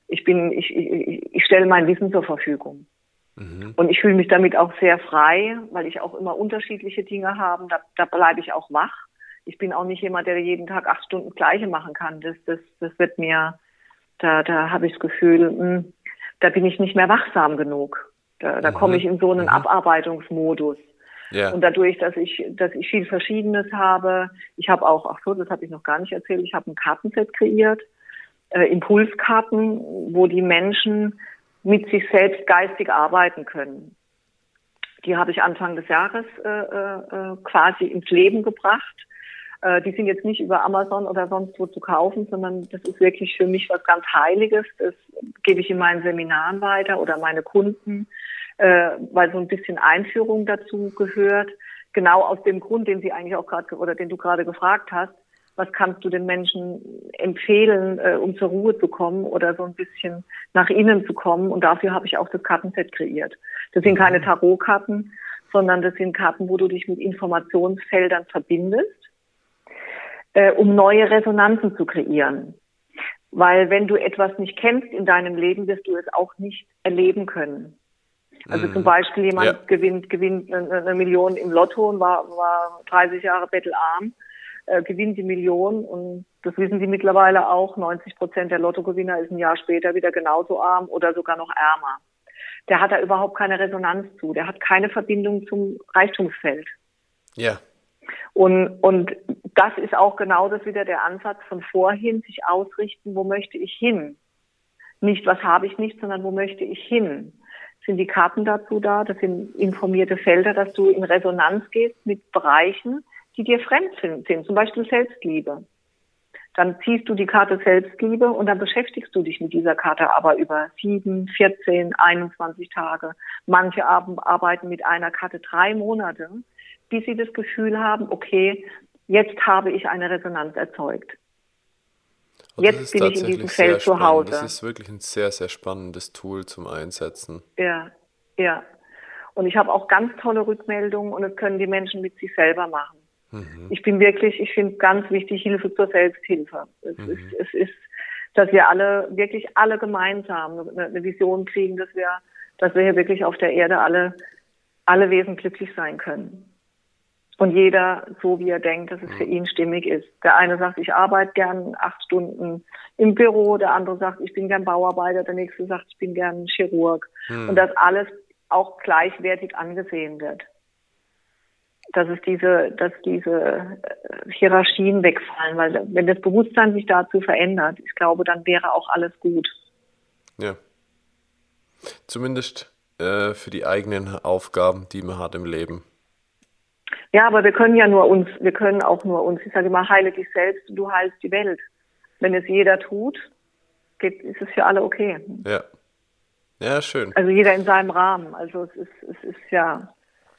ich bin, ich, ich, ich stelle mein Wissen zur Verfügung. Mhm. Und ich fühle mich damit auch sehr frei, weil ich auch immer unterschiedliche Dinge habe. Da, da bleibe ich auch wach. Ich bin auch nicht jemand, der jeden Tag acht Stunden Gleiche machen kann. Das, das, das wird mir, da, da habe ich das Gefühl, mh, hm, da bin ich nicht mehr wachsam genug. Da, da mhm. komme ich in so einen mhm. Abarbeitungsmodus. Ja. Und dadurch, dass ich, dass ich viel Verschiedenes habe, ich habe auch, ach so, das habe ich noch gar nicht erzählt, ich habe ein Kartenset kreiert, äh, Impulskarten, wo die Menschen mit sich selbst geistig arbeiten können. Die habe ich Anfang des Jahres äh, äh, quasi ins Leben gebracht. Äh, die sind jetzt nicht über Amazon oder sonst wo zu kaufen, sondern das ist wirklich für mich was ganz Heiliges. Das gebe ich in meinen Seminaren weiter oder meine Kunden äh, weil so ein bisschen Einführung dazu gehört. Genau aus dem Grund, den Sie eigentlich auch gerade oder den du gerade gefragt hast, was kannst du den Menschen empfehlen, äh, um zur Ruhe zu kommen oder so ein bisschen nach innen zu kommen? Und dafür habe ich auch das Kartenset kreiert. Das sind keine mhm. Tarotkarten, sondern das sind Karten, wo du dich mit Informationsfeldern verbindest, äh, um neue Resonanzen zu kreieren. Weil wenn du etwas nicht kennst in deinem Leben, wirst du es auch nicht erleben können. Also mhm. zum Beispiel jemand ja. gewinnt, gewinnt eine Million im Lotto und war, war 30 Jahre bettelarm, äh, gewinnt die Million und das wissen Sie mittlerweile auch, 90 Prozent der Lottogewinner ist ein Jahr später wieder genauso arm oder sogar noch ärmer. Der hat da überhaupt keine Resonanz zu, der hat keine Verbindung zum Reichtumsfeld. Ja. Und, und das ist auch genau das wieder der Ansatz von vorhin, sich ausrichten, wo möchte ich hin? Nicht, was habe ich nicht, sondern wo möchte ich hin? sind die Karten dazu da. Das sind informierte Felder, dass du in Resonanz gehst mit Bereichen, die dir fremd sind, zum Beispiel Selbstliebe. Dann ziehst du die Karte Selbstliebe und dann beschäftigst du dich mit dieser Karte aber über sieben, 14, 21 Tage. Manche arbeiten mit einer Karte drei Monate, bis sie das Gefühl haben, okay, jetzt habe ich eine Resonanz erzeugt. Und Jetzt bin ich in diesem Feld zu Hause. Das ist wirklich ein sehr, sehr spannendes Tool zum Einsetzen. Ja, ja. Und ich habe auch ganz tolle Rückmeldungen und das können die Menschen mit sich selber machen. Mhm. Ich bin wirklich, ich finde ganz wichtig, Hilfe zur Selbsthilfe. Es, mhm. ist, es ist, dass wir alle, wirklich alle gemeinsam eine, eine Vision kriegen, dass wir, dass wir hier wirklich auf der Erde alle, alle Wesen glücklich sein können. Und jeder so, wie er denkt, dass es für mhm. ihn stimmig ist. Der eine sagt, ich arbeite gern acht Stunden im Büro, der andere sagt, ich bin gern Bauarbeiter, der nächste sagt, ich bin gern Chirurg. Hm. Und dass alles auch gleichwertig angesehen wird. Dass es diese, dass diese äh, Hierarchien wegfallen, weil wenn das Bewusstsein sich dazu verändert, ich glaube, dann wäre auch alles gut. Ja. Zumindest äh, für die eigenen Aufgaben, die man hat im Leben. Ja, aber wir können ja nur uns, wir können auch nur uns. Ich sage immer, heile dich selbst und du heilst die Welt. Wenn es jeder tut, geht, ist es für alle okay. Ja. Ja, schön. Also jeder in seinem Rahmen. Also es ist, es ist ja.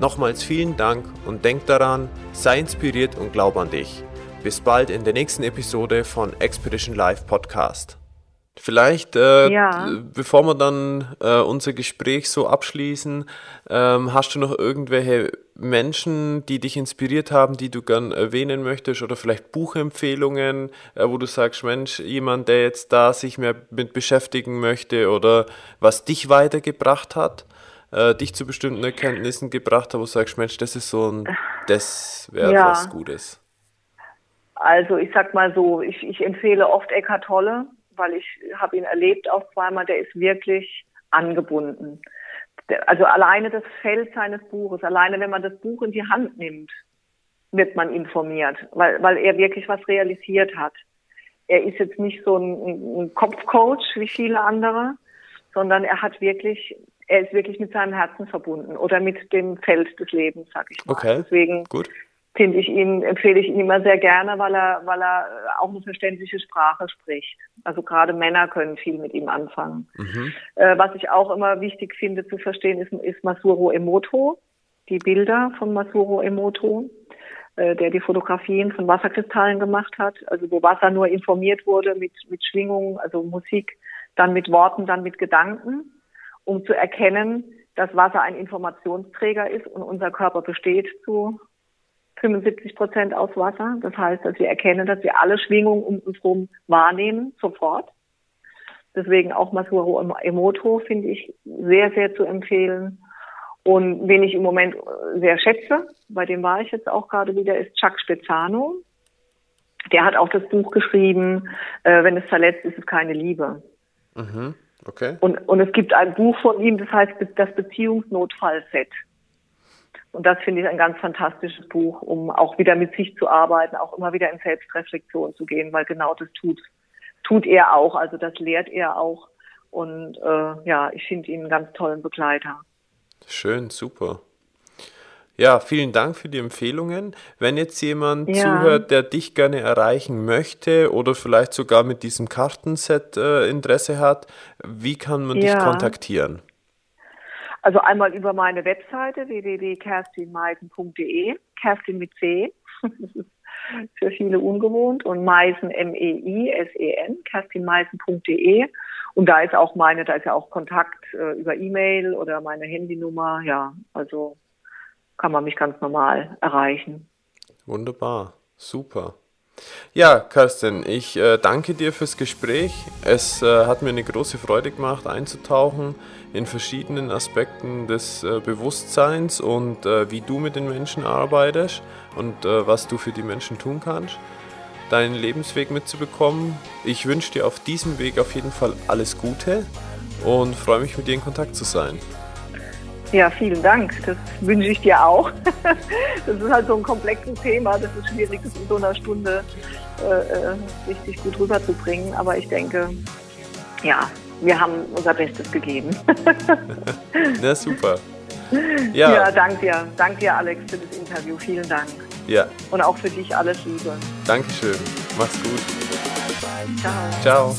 Nochmals vielen Dank und denk daran, sei inspiriert und glaub an dich. Bis bald in der nächsten Episode von Expedition Live Podcast. Vielleicht, äh, ja. bevor wir dann äh, unser Gespräch so abschließen, ähm, hast du noch irgendwelche Menschen, die dich inspiriert haben, die du gern erwähnen möchtest oder vielleicht Buchempfehlungen, äh, wo du sagst, Mensch, jemand, der jetzt da sich mehr mit beschäftigen möchte oder was dich weitergebracht hat, äh, dich zu bestimmten Erkenntnissen gebracht hat, wo du sagst, Mensch, das ist so ein, das wäre ja. was Gutes. Also ich sag mal so, ich, ich empfehle oft Eckhart Tolle weil ich habe ihn erlebt auch zweimal, der ist wirklich angebunden. Also alleine das Feld seines Buches, alleine wenn man das Buch in die Hand nimmt, wird man informiert, weil, weil er wirklich was realisiert hat. Er ist jetzt nicht so ein, ein Kopfcoach wie viele andere, sondern er hat wirklich, er ist wirklich mit seinem Herzen verbunden oder mit dem Feld des Lebens, sag ich mal. Okay. Deswegen Gut. finde ich ihn, empfehle ich ihn immer sehr gerne, weil er, weil er auch eine verständliche Sprache spricht. Also gerade Männer können viel mit ihm anfangen. Mhm. Äh, was ich auch immer wichtig finde zu verstehen, ist, ist Masuro Emoto, die Bilder von Masuro Emoto, äh, der die Fotografien von Wasserkristallen gemacht hat, also wo Wasser nur informiert wurde mit, mit Schwingungen, also Musik, dann mit Worten, dann mit Gedanken, um zu erkennen, dass Wasser ein Informationsträger ist und unser Körper besteht zu 75 Prozent aus Wasser. Das heißt, dass wir erkennen, dass wir alle Schwingungen um uns herum wahrnehmen, sofort. Deswegen auch Masuro Emoto finde ich sehr, sehr zu empfehlen. Und wen ich im Moment sehr schätze, bei dem war ich jetzt auch gerade wieder, ist Chuck Spezzano. Der hat auch das Buch geschrieben, äh, wenn es verletzt ist, ist es keine Liebe. Mhm. Okay. Und, und es gibt ein Buch von ihm, das heißt das Beziehungsnotfallset. Und das finde ich ein ganz fantastisches Buch, um auch wieder mit sich zu arbeiten, auch immer wieder in Selbstreflexion zu gehen, weil genau das tut, tut er auch. Also das lehrt er auch. Und äh, ja, ich finde ihn einen ganz tollen Begleiter. Schön, super. Ja, vielen Dank für die Empfehlungen. Wenn jetzt jemand Ja. zuhört, der dich gerne erreichen möchte oder vielleicht sogar mit diesem Kartenset äh, Interesse hat, wie kann man dich Ja. kontaktieren? Also einmal über meine Webseite www.kerstinmeisen.de, Kerstin mit C. Das ist für viele ungewohnt und Meisen M-E-I-S-E-N, kerstinmeisen.de. Und da ist auch meine, da ist ja auch Kontakt äh, über E-Mail oder meine Handynummer. Ja, also kann man mich ganz normal erreichen. Wunderbar, super. Ja, Kerstin, ich äh, danke dir fürs Gespräch. Es äh, hat mir eine große Freude gemacht, einzutauchen in verschiedenen Aspekten des äh, Bewusstseins und äh, wie du mit den Menschen arbeitest und äh, was du für die Menschen tun kannst, deinen Lebensweg mitzubekommen. Ich wünsche dir auf diesem Weg auf jeden Fall alles Gute und freue mich, mit dir in Kontakt zu sein. Ja, vielen Dank. Das wünsche ich dir auch. Das ist halt so ein komplexes Thema. Das ist schwierig, das in so einer Stunde äh, äh, richtig gut rüberzubringen. Aber ich denke, ja, wir haben unser Bestes gegeben. Na super. Ja, Ja, danke dir. Danke dir, Alex, für das Interview. Vielen Dank. ja, Und auch für dich alles Liebe. Dankeschön. Mach's gut. Ciao. Ciao.